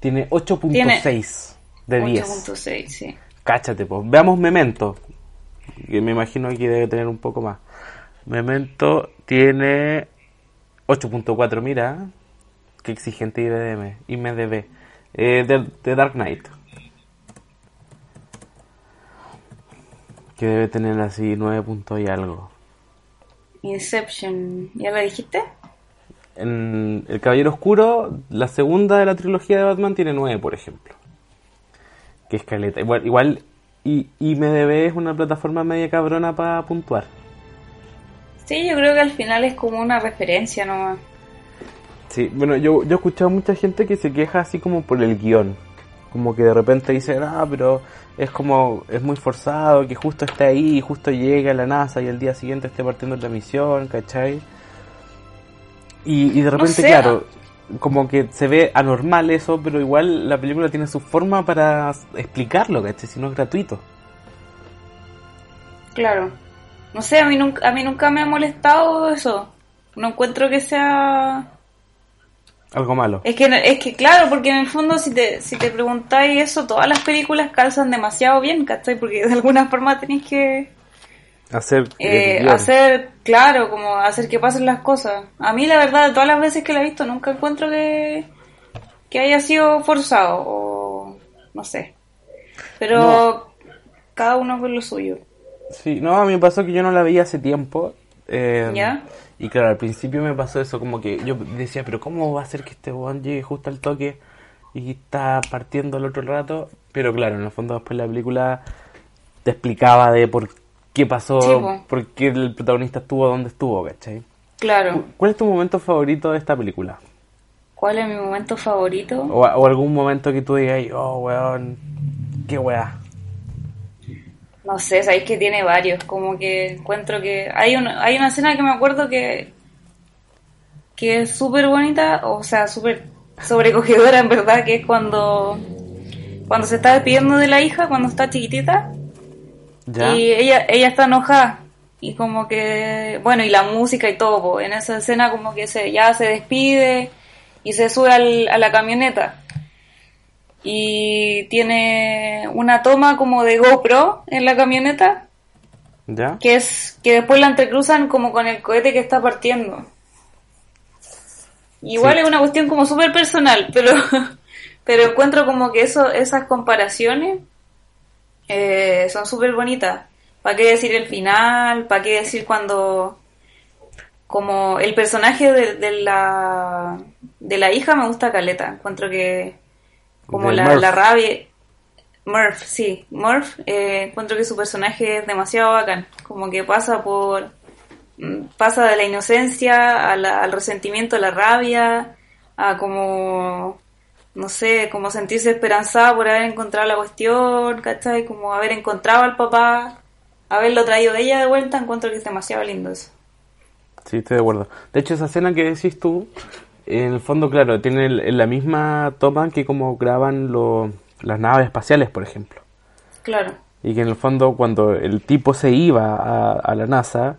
Speaker 1: Tiene 8.6 de 10.
Speaker 2: 8.6, sí.
Speaker 1: Cáchate, pues. Veamos Memento. Que me imagino que debe tener un poco más. Memento tiene 8.4, mira. Qué exigente IBDM. IMDB. Eh, de, de Dark Knight. Que debe tener así 9 puntos y algo.
Speaker 2: Inception, ¿ya la dijiste?
Speaker 1: En El Caballero Oscuro, la segunda de la trilogía de Batman tiene 9, por ejemplo. Que es caleta. Igual, igual y, IMDB es una plataforma media cabrona para puntuar.
Speaker 2: Sí, yo creo que al final es como una referencia nomás.
Speaker 1: Sí, bueno, yo, yo he escuchado mucha gente que se queja así como por el guion. Como que de repente dicen, ah, pero es como, es muy forzado, que justo esté ahí, justo llegue a la NASA y el día siguiente esté partiendo la misión, ¿cachai? Y, y de repente,
Speaker 2: sé.
Speaker 1: claro, como que se ve anormal eso, pero igual la película tiene su forma para explicarlo, ¿cachai? Si no es gratuito.
Speaker 2: Claro. No sé, a mí nunca, a mí nunca me ha molestado eso. No encuentro que sea...
Speaker 1: Algo malo.
Speaker 2: Es que, es que claro, porque en el fondo si te, si te preguntáis eso, todas las películas calzan demasiado bien, ¿cachai? Porque de alguna forma tenéis que
Speaker 1: Hacer,
Speaker 2: eh, hacer, claro, como hacer que pasen las cosas. A mí la verdad, de todas las veces que la he visto, nunca encuentro que, que haya sido forzado o no sé. Pero
Speaker 1: No.
Speaker 2: cada uno con lo suyo.
Speaker 1: Sí, no, a mí me pasó que yo no la veía hace tiempo. eh,
Speaker 2: ¿Ya?
Speaker 1: Y claro, al principio me pasó eso, como que yo decía, pero ¿cómo va a ser que este weón llegue justo al toque y está partiendo el otro rato? Pero claro, en el fondo después la película te explicaba de por qué pasó, por qué el protagonista estuvo donde estuvo, ¿cachai?
Speaker 2: Claro.
Speaker 1: ¿Cuál es tu momento favorito de esta película?
Speaker 2: ¿Cuál es mi momento favorito?
Speaker 1: O, o algún momento que tú digas, oh weón, qué weá.
Speaker 2: No sé, sabéis que tiene varios, como que encuentro que hay una, hay una escena que me acuerdo que que es súper bonita, o sea, súper sobrecogedora en verdad, que es cuando cuando se está despidiendo de la hija, cuando está chiquitita,
Speaker 1: ¿Ya?
Speaker 2: y ella ella está enojada y como que bueno, y la música y todo, po, en esa escena como que se ya se despide y se sube al- a la camioneta y tiene una toma como de GoPro en la camioneta
Speaker 1: ¿Ya?
Speaker 2: que es que después la entrecruzan como con el cohete que está partiendo. Igual
Speaker 1: Sí.
Speaker 2: es una cuestión como súper personal, pero pero encuentro como que eso esas comparaciones eh, son súper bonitas. ¿Para qué decir el final? ¿Para qué decir cuando como el personaje de, de la de la hija me gusta caleta encuentro que como la, la rabia Murph, sí. Murph, eh, encuentro que su personaje es demasiado bacán. Como que pasa por. mm, pasa de la inocencia a la- al resentimiento, a la rabia, a como. No sé, como sentirse esperanzada por haber encontrado la cuestión, ¿cachai? Como haber encontrado al papá, haberlo traído de ella de vuelta. Encuentro que es demasiado lindo eso.
Speaker 1: Sí, estoy de acuerdo. De hecho, esa escena que decís tú, en el fondo, claro, tiene el- la misma toma que como graban lo- las naves espaciales, por ejemplo.
Speaker 2: Claro.
Speaker 1: Y que en el fondo, cuando el tipo se iba a, a la NASA,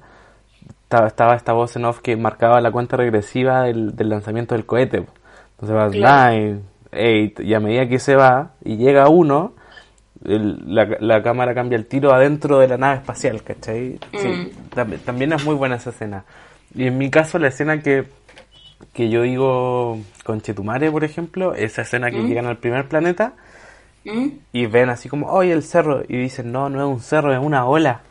Speaker 1: ta- estaba esta voz en off que marcaba la cuenta regresiva del, del lanzamiento del cohete. Entonces va
Speaker 2: Claro.
Speaker 1: 9, 8, y a medida que se va y llega uno, el- la, la cámara cambia el tiro adentro de la nave espacial, ¿cachai? Sí, tam- también es muy buena esa escena. Y en mi caso, la escena que, que yo digo con Chetumare, por ejemplo, esa escena que llegan al primer planeta
Speaker 2: ¿Mm?
Speaker 1: y ven así como, oye, el cerro, y dicen, no, no es un cerro, es una ola.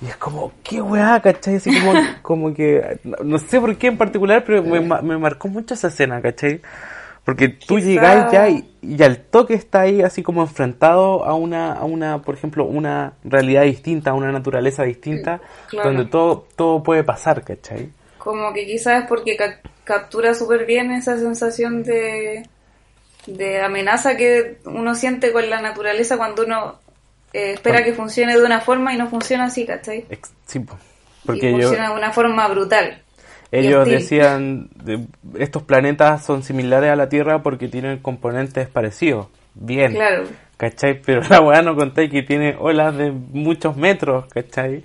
Speaker 1: Y es como, qué weá, ¿cachai? Así como, como que, no, no sé por qué en particular, pero me, me marcó mucho esa escena, ¿cachai? Porque tú
Speaker 2: Quizá-
Speaker 1: llegáis ya y, y al toque está ahí así como enfrentado a una, a una, por ejemplo, una realidad distinta, a una naturaleza distinta,
Speaker 2: claro.
Speaker 1: donde todo, todo puede pasar, ¿cachai?
Speaker 2: Como que quizás es porque ca- captura súper bien esa sensación de, de amenaza que uno siente con la naturaleza cuando uno eh, espera que funcione de una forma y no funciona así, ¿cachai?
Speaker 1: Sí, po.
Speaker 2: y
Speaker 1: porque yo,
Speaker 2: funciona de una forma brutal.
Speaker 1: Ellos decían, de- estos planetas son similares a la Tierra porque tienen componentes parecidos. Bien.
Speaker 2: Claro.
Speaker 1: ¿Cachai? Pero la weá no contáis que tiene olas de muchos metros, ¿cachai?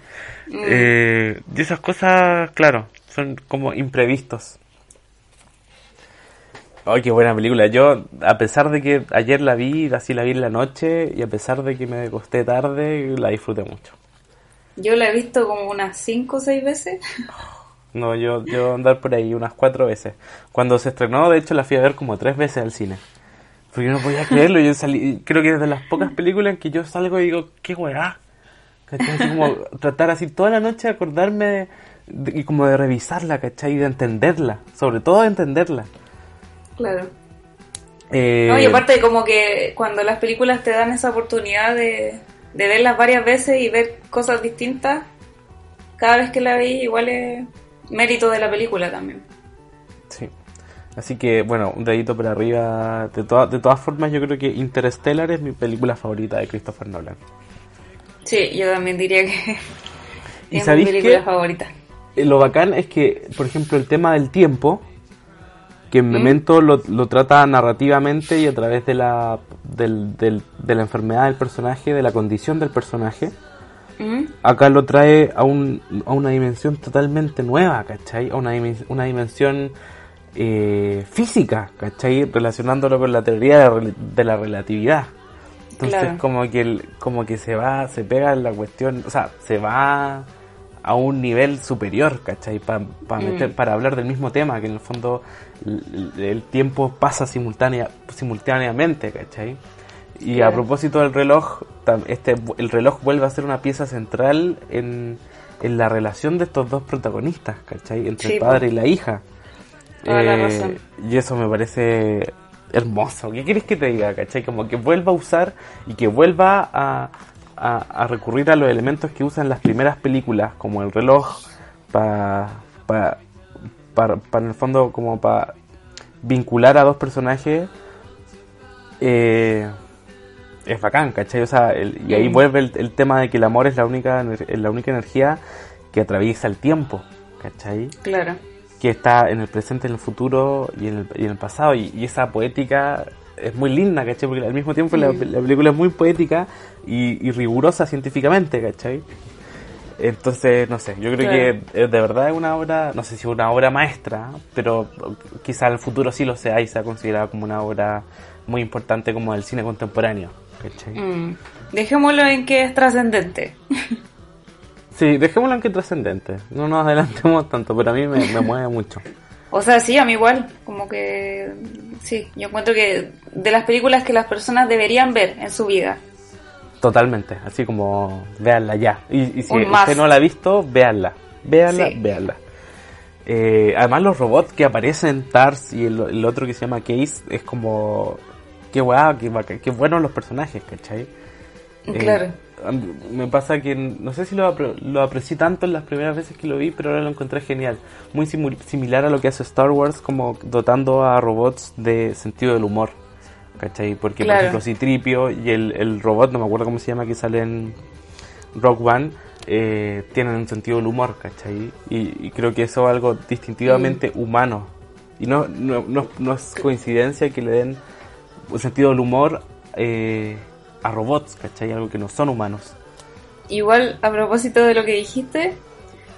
Speaker 1: Eh, y esas cosas, claro, son como imprevistos. Ay, qué buena película. Yo, a pesar de que ayer la vi, así la vi en la noche, y a pesar de que me acosté tarde, la disfruté mucho.
Speaker 2: Yo la he visto como unas 5 o 6 veces.
Speaker 1: No, yo, yo andar por ahí unas cuatro veces. Cuando se estrenó, de hecho, la fui a ver como tres veces al cine. Porque yo no podía creerlo. Yo salí, creo que es de las pocas películas en que yo salgo y digo, qué weá. Como tratar así toda la noche de acordarme de- de- y como de revisarla, ¿cachai? Y de entenderla. Sobre todo de entenderla.
Speaker 2: Claro.
Speaker 1: Eh,
Speaker 2: No, y aparte como que cuando las películas te dan esa oportunidad de, de verlas varias veces y ver cosas distintas, cada vez que la vi igual es mérito de la película también.
Speaker 1: Sí. Así que, bueno, un dedito por arriba. De, toda- de todas formas, yo creo que Interstellar es mi película favorita de Christopher Nolan.
Speaker 2: Sí, yo también diría que
Speaker 1: ¿Y
Speaker 2: es mi película
Speaker 1: qué?
Speaker 2: favorita.
Speaker 1: Eh, Lo bacán es que, por ejemplo, el tema del tiempo, que en Memento lo, lo trata narrativamente y a través de la, del- del- de la enfermedad del personaje, de la condición del personaje,
Speaker 2: ¿Mm?
Speaker 1: acá lo trae a, un, a una dimensión totalmente nueva, ¿cachai? A una, una dimensión eh, física, ¿cachai? Relacionándolo con la teoría de, rel- de la relatividad. Entonces
Speaker 2: Claro.
Speaker 1: como que el- como que se va, se pega en la cuestión, o sea, se va a un nivel superior, ¿cachai? Pa- pa meter-
Speaker 2: Mm.
Speaker 1: para hablar del mismo tema, que en el fondo el, el tiempo pasa simultánea, simultáneamente, ¿cachai? Y a propósito del reloj, este, el reloj vuelve a ser una pieza central en, en la relación de estos dos protagonistas, ¿cachai? Entre
Speaker 2: Sí,
Speaker 1: el padre y la hija. Eh,
Speaker 2: Toda la razón.
Speaker 1: Y eso me parece hermoso. ¿Qué quieres que te diga, cachai? Como que vuelva a usar y que vuelva a, a, a recurrir a los elementos que usan las primeras películas, como el reloj, para pa, pa- pa- en el fondo como para vincular a dos personajes. Eh, es bacán, ¿cachai? O sea, el- y ahí vuelve el, el tema de que el amor es la única, la única energía que atraviesa el tiempo, ¿cachai?
Speaker 2: Claro.
Speaker 1: que está en el presente, en el futuro y en el, y en el pasado. Y, y esa poética es muy linda, ¿cachai? Porque al mismo tiempo la,
Speaker 2: Mm.
Speaker 1: la película es muy poética y, y rigurosa científicamente, ¿cachai? Entonces, no sé, yo creo
Speaker 2: Claro.
Speaker 1: que eh, de verdad es una obra, no sé si una obra maestra, pero quizá en el futuro sí lo sea y sea considerada como una obra muy importante como del cine contemporáneo, ¿cachai?
Speaker 2: Mm. Dejémoslo en que es trascendente.
Speaker 1: Sí, dejémoslo en que trascendente, no nos adelantemos tanto, pero a mí me, me mueve mucho.
Speaker 2: O sea, sí, a mí igual. Como que. Sí, yo encuentro que de las películas que las personas deberían ver en su vida.
Speaker 1: Totalmente, así como véanla ya. Y, y si usted no la ha visto, véanla. Véanla,
Speaker 2: Sí.
Speaker 1: véanla. Eh, además los robots que aparecen, TARS y el, el otro que se llama Case, es como... qué guau, qué, bacán, qué buenos los personajes, ¿cachai? Eh,
Speaker 2: Claro.
Speaker 1: me pasa que no sé si lo, apre- lo aprecié tanto en las primeras veces que lo vi, pero ahora lo encontré genial. Muy similar a lo que hace Star Wars, como dotando a robots de sentido del humor. ¿Cachai? Porque,
Speaker 2: Claro.
Speaker 1: por ejemplo, Citripio y el, el robot, no me acuerdo cómo se llama, que sale en Rock One, eh, tienen un sentido del humor, ¿cachai? Y, y creo que eso es algo distintivamente
Speaker 2: Mm.
Speaker 1: humano. Y no, no, no, no es coincidencia que le den un sentido del humor eh, a robots, ¿cachai? Algo que no son humanos.
Speaker 2: Igual, a propósito de lo que dijiste,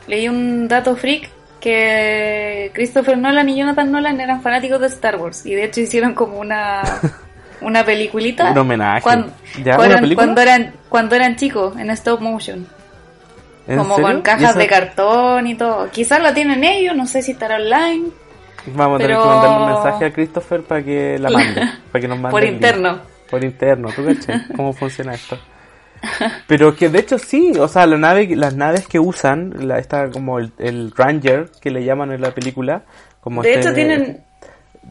Speaker 2: leí un dato freak que Christopher Nolan y Jonathan Nolan eran fanáticos de Star Wars y de hecho hicieron como una una peliculita
Speaker 1: Un homenaje.
Speaker 2: cuando,
Speaker 1: ¿Ya?
Speaker 2: cuando
Speaker 1: ¿Una
Speaker 2: cuando eran cuando eran chicos en stop motion
Speaker 1: ¿En
Speaker 2: como
Speaker 1: serio?
Speaker 2: con
Speaker 1: ¿Y
Speaker 2: cajas de cartón y todo quizás lo tienen ellos no sé si estará online
Speaker 1: Vamos a tener que mandarle un mensaje a Christopher para que la mande. para que nos mande
Speaker 2: por
Speaker 1: link.
Speaker 2: interno
Speaker 1: Por interno, ¿tú cachai? ¿Cómo funciona esto? Pero que de hecho sí, o sea, la nave, las naves que usan, la, está como el, el Ranger, que le llaman en la película, como
Speaker 2: de
Speaker 1: este-
Speaker 2: hecho tienen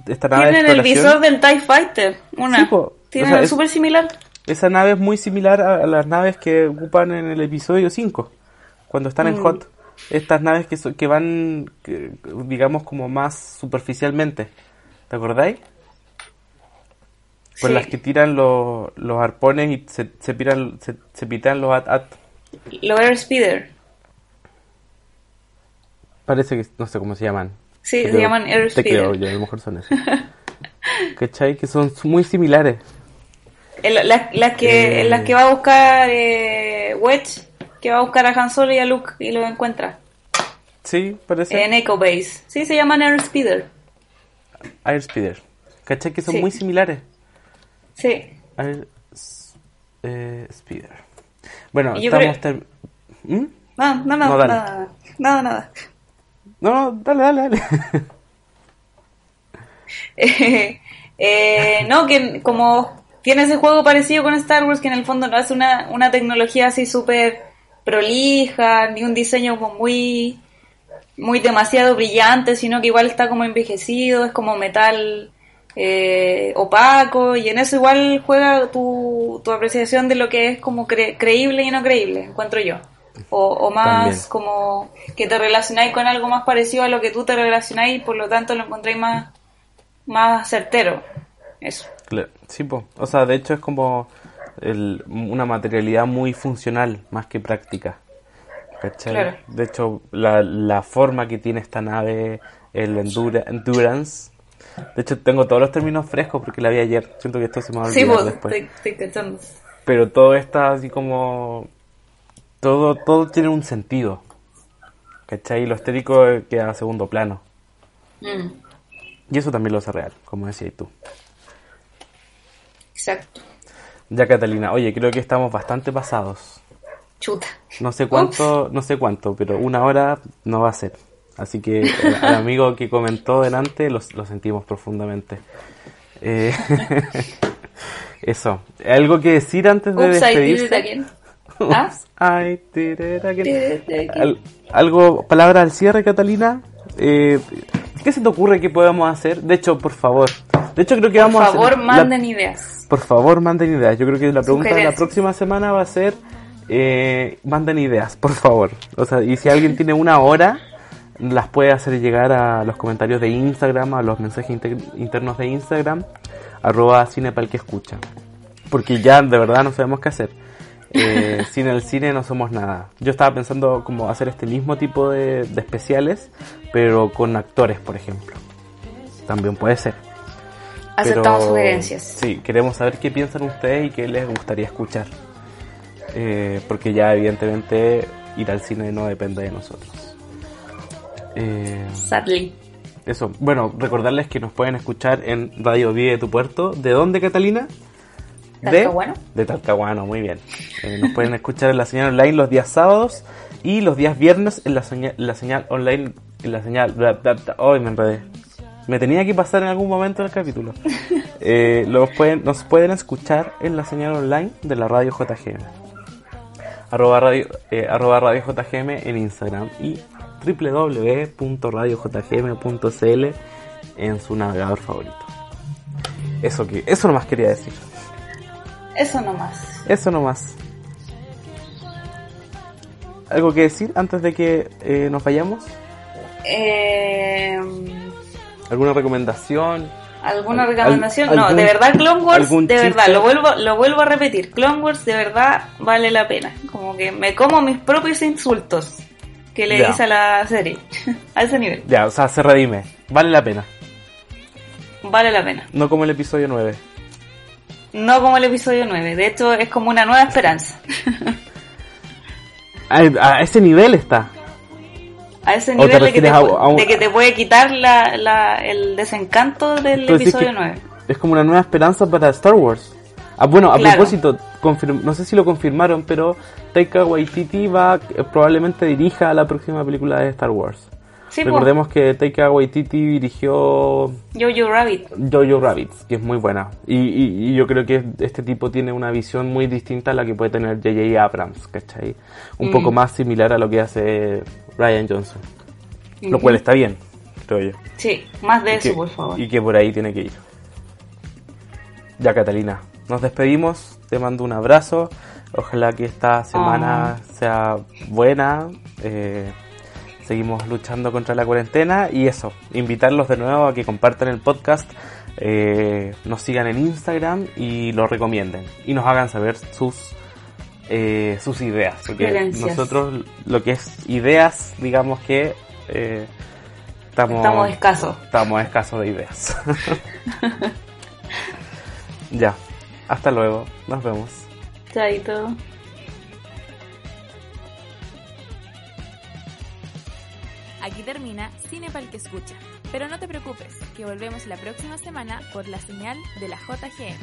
Speaker 1: esta nave de
Speaker 2: tienen el visor del TIE Fighter una
Speaker 1: Sí, po. O
Speaker 2: tienen
Speaker 1: sea, es-
Speaker 2: súper similar
Speaker 1: Esa nave es muy similar a, a las naves que ocupan en el episodio 5, cuando están en
Speaker 2: Mm.
Speaker 1: Hot. Estas naves que, so- que van, que- digamos, como más superficialmente. ¿Te acordáis? Con
Speaker 2: Sí.
Speaker 1: las que tiran los, los arpones y se, se, piran, se, se pitan los at, at.
Speaker 2: los Airspeeder
Speaker 1: Parece que no sé cómo se llaman.
Speaker 2: Sí, se llaman
Speaker 1: Te
Speaker 2: Airspeeder.
Speaker 1: creo, yo a lo mejor son esos. ¿Cachai? Que son muy similares.
Speaker 2: En la- las que,
Speaker 1: Eh.
Speaker 2: las que va a buscar eh, Wedge, que va a buscar a Han Solo y a Luke y lo encuentra.
Speaker 1: Sí, parece.
Speaker 2: En Echo Base. Sí, se llaman Airspeeder.
Speaker 1: Airspeeder. ¿Cachai? Que son
Speaker 2: Sí.
Speaker 1: muy similares.
Speaker 2: Sí.
Speaker 1: Air eh, Speeder. Bueno, estamos...
Speaker 2: creo-
Speaker 1: ¿Mm?
Speaker 2: No, no, no,
Speaker 1: No,
Speaker 2: nada, nada, nada.
Speaker 1: No, no, dale, dale, dale.
Speaker 2: Eh, eh, no, que como tiene ese juego parecido con Star Wars, que en el fondo no hace una, una tecnología así súper prolija, ni un diseño como muy, muy demasiado brillante, sino que igual está como envejecido, es como metal eh, opaco, y en eso igual juega tu, tu apreciación de lo que es como cre- creíble y no creíble, encuentro yo. O, o más
Speaker 1: También.
Speaker 2: como que te relacionáis con algo más parecido a lo que tú te relacionáis, por lo tanto lo encontráis más, más certero. Eso.
Speaker 1: Sí, po. O sea, de hecho es como el- una materialidad muy funcional, más que práctica. ¿Cachai?
Speaker 2: Claro.
Speaker 1: De hecho, la, la forma que tiene esta nave, el endura- Endurance. De hecho, tengo todos los términos frescos porque la vi ayer. Siento que esto se me va a
Speaker 2: Sí,
Speaker 1: olvidar
Speaker 2: pues,
Speaker 1: después.
Speaker 2: estoy cachando.
Speaker 1: Pero todo está así como... Todo, todo tiene un sentido. ¿Cachai? Y lo estético queda a segundo plano.
Speaker 2: Mm,
Speaker 1: Y eso también lo hace real, como decías tú.
Speaker 2: exacto.
Speaker 1: Ya Catalina, oye, creo que estamos bastante pasados.
Speaker 2: Chuta.
Speaker 1: No sé cuánto, no sé cuánto, pero una hora no va a ser. Así que el, al amigo que comentó delante lo, lo sentimos profundamente. Eh, eso. ¿Algo que decir antes de
Speaker 2: Oops, I did it
Speaker 1: despedirse?
Speaker 2: again. ¿Ah?
Speaker 1: I did it again.
Speaker 2: Did it again.
Speaker 1: Al- algo, palabra al cierre, Catalina. Eh, ¿Qué se te ocurre que podamos hacer? De hecho, por favor. De hecho, creo que
Speaker 2: Por
Speaker 1: vamos a
Speaker 2: favor,
Speaker 1: hacer. la-
Speaker 2: manden ideas.
Speaker 1: Por favor, manden ideas. Yo creo que la pregunta de la próxima semana va a ser, eh, manden ideas, por favor. O sea, y si alguien tiene una hora, las puede hacer llegar a los comentarios de Instagram, a los mensajes inter- internos de Instagram, arroba cine para el que escucha. Porque ya de verdad no sabemos qué hacer. Eh, sin el cine no somos nada. Yo estaba pensando como hacer este mismo tipo de, de especiales, pero con actores, por ejemplo. También puede ser.
Speaker 2: Aceptamos
Speaker 1: Pero,
Speaker 2: sugerencias.
Speaker 1: Sí, queremos saber qué piensan ustedes y qué les gustaría escuchar. Eh, porque ya evidentemente ir al cine no depende de nosotros. Eh,
Speaker 2: Sadly.
Speaker 1: eso, bueno, recordarles que nos pueden escuchar en Radio Vive tu Puerto. ¿De dónde, Catalina?
Speaker 2: ¿Talcahuano?
Speaker 1: De, de Talcahuano, muy bien. Eh, nos pueden escuchar en la señal online los días sábados y los días viernes en la señal, la señal online, en la señal... Ay, me enredé. Me tenía que pasar en algún momento del capítulo. Eh, los pueden, nos pueden escuchar en la señal online de la radio JGM. Arroba radio, eh, arroba radio JGM en Instagram y www.radiojgm.cl en su navegador favorito. Eso que, eso nomás quería decir.
Speaker 2: Eso nomás.
Speaker 1: Eso nomás. ¿Algo que decir antes de que eh, nos vayamos?
Speaker 2: Eh,
Speaker 1: ¿Alguna recomendación?
Speaker 2: ¿Alguna
Speaker 1: Al-
Speaker 2: recomendación?
Speaker 1: al-
Speaker 2: no,
Speaker 1: algún-
Speaker 2: de verdad Clone Wars, de verdad, lo vuelvo, lo vuelvo a repetir, Clone Wars de verdad vale la pena. Como que me como mis propios insultos que le
Speaker 1: Ya.
Speaker 2: hice a la serie. a ese nivel.
Speaker 1: Ya, o sea, se redime. Vale la pena.
Speaker 2: Vale la pena.
Speaker 1: No como el episodio 9.
Speaker 2: No como el episodio 9, de hecho es como una nueva esperanza.
Speaker 1: A, a ese nivel está.
Speaker 2: A ese
Speaker 1: ¿O te
Speaker 2: nivel de que, te,
Speaker 1: refieres a-
Speaker 2: pu-
Speaker 1: a un-
Speaker 2: de que te puede quitar la, la- el desencanto del episodio
Speaker 1: que
Speaker 2: 9.
Speaker 1: Es como una nueva esperanza para Star Wars. Ah, bueno, a
Speaker 2: Claro.
Speaker 1: propósito, no sé si lo confirmaron, pero Taika Waititi va, eh, probablemente dirija la próxima película de Star Wars.
Speaker 2: Sí, pues,
Speaker 1: Recordemos que Taika Waititi dirigió
Speaker 2: Jojo Rabbit.
Speaker 1: Jojo Rabbit, que es muy buena. Y, y- y yo creo que este tipo tiene una visión muy distinta a la que puede tener J.J. Abrams, ¿cachai? Un
Speaker 2: Mm.
Speaker 1: poco más similar a lo que hace Ryan Johnson. Lo cual está bien, creo yo.
Speaker 2: Sí, más de
Speaker 1: Y
Speaker 2: eso,
Speaker 1: que-
Speaker 2: por favor.
Speaker 1: Y que por ahí tiene que ir. Ya, Catalina, nos despedimos. Te mando un abrazo. Ojalá que esta semana sea buena. eh, seguimos luchando contra la cuarentena. Y eso, invitarlos de nuevo a que compartan el podcast. eh, nos sigan en Instagram y lo recomienden. Y nos hagan saber sus eh, sus ideas. Porque nosotros lo que es ideas, digamos que eh, estamos,
Speaker 2: Estamos escasos.
Speaker 1: Estamos escasos de ideas. ya, hasta luego, nos vemos.
Speaker 2: Chaito.
Speaker 3: Aquí termina Cine para el que escucha. Pero no te preocupes, que volvemos la próxima semana por la señal de la JGM.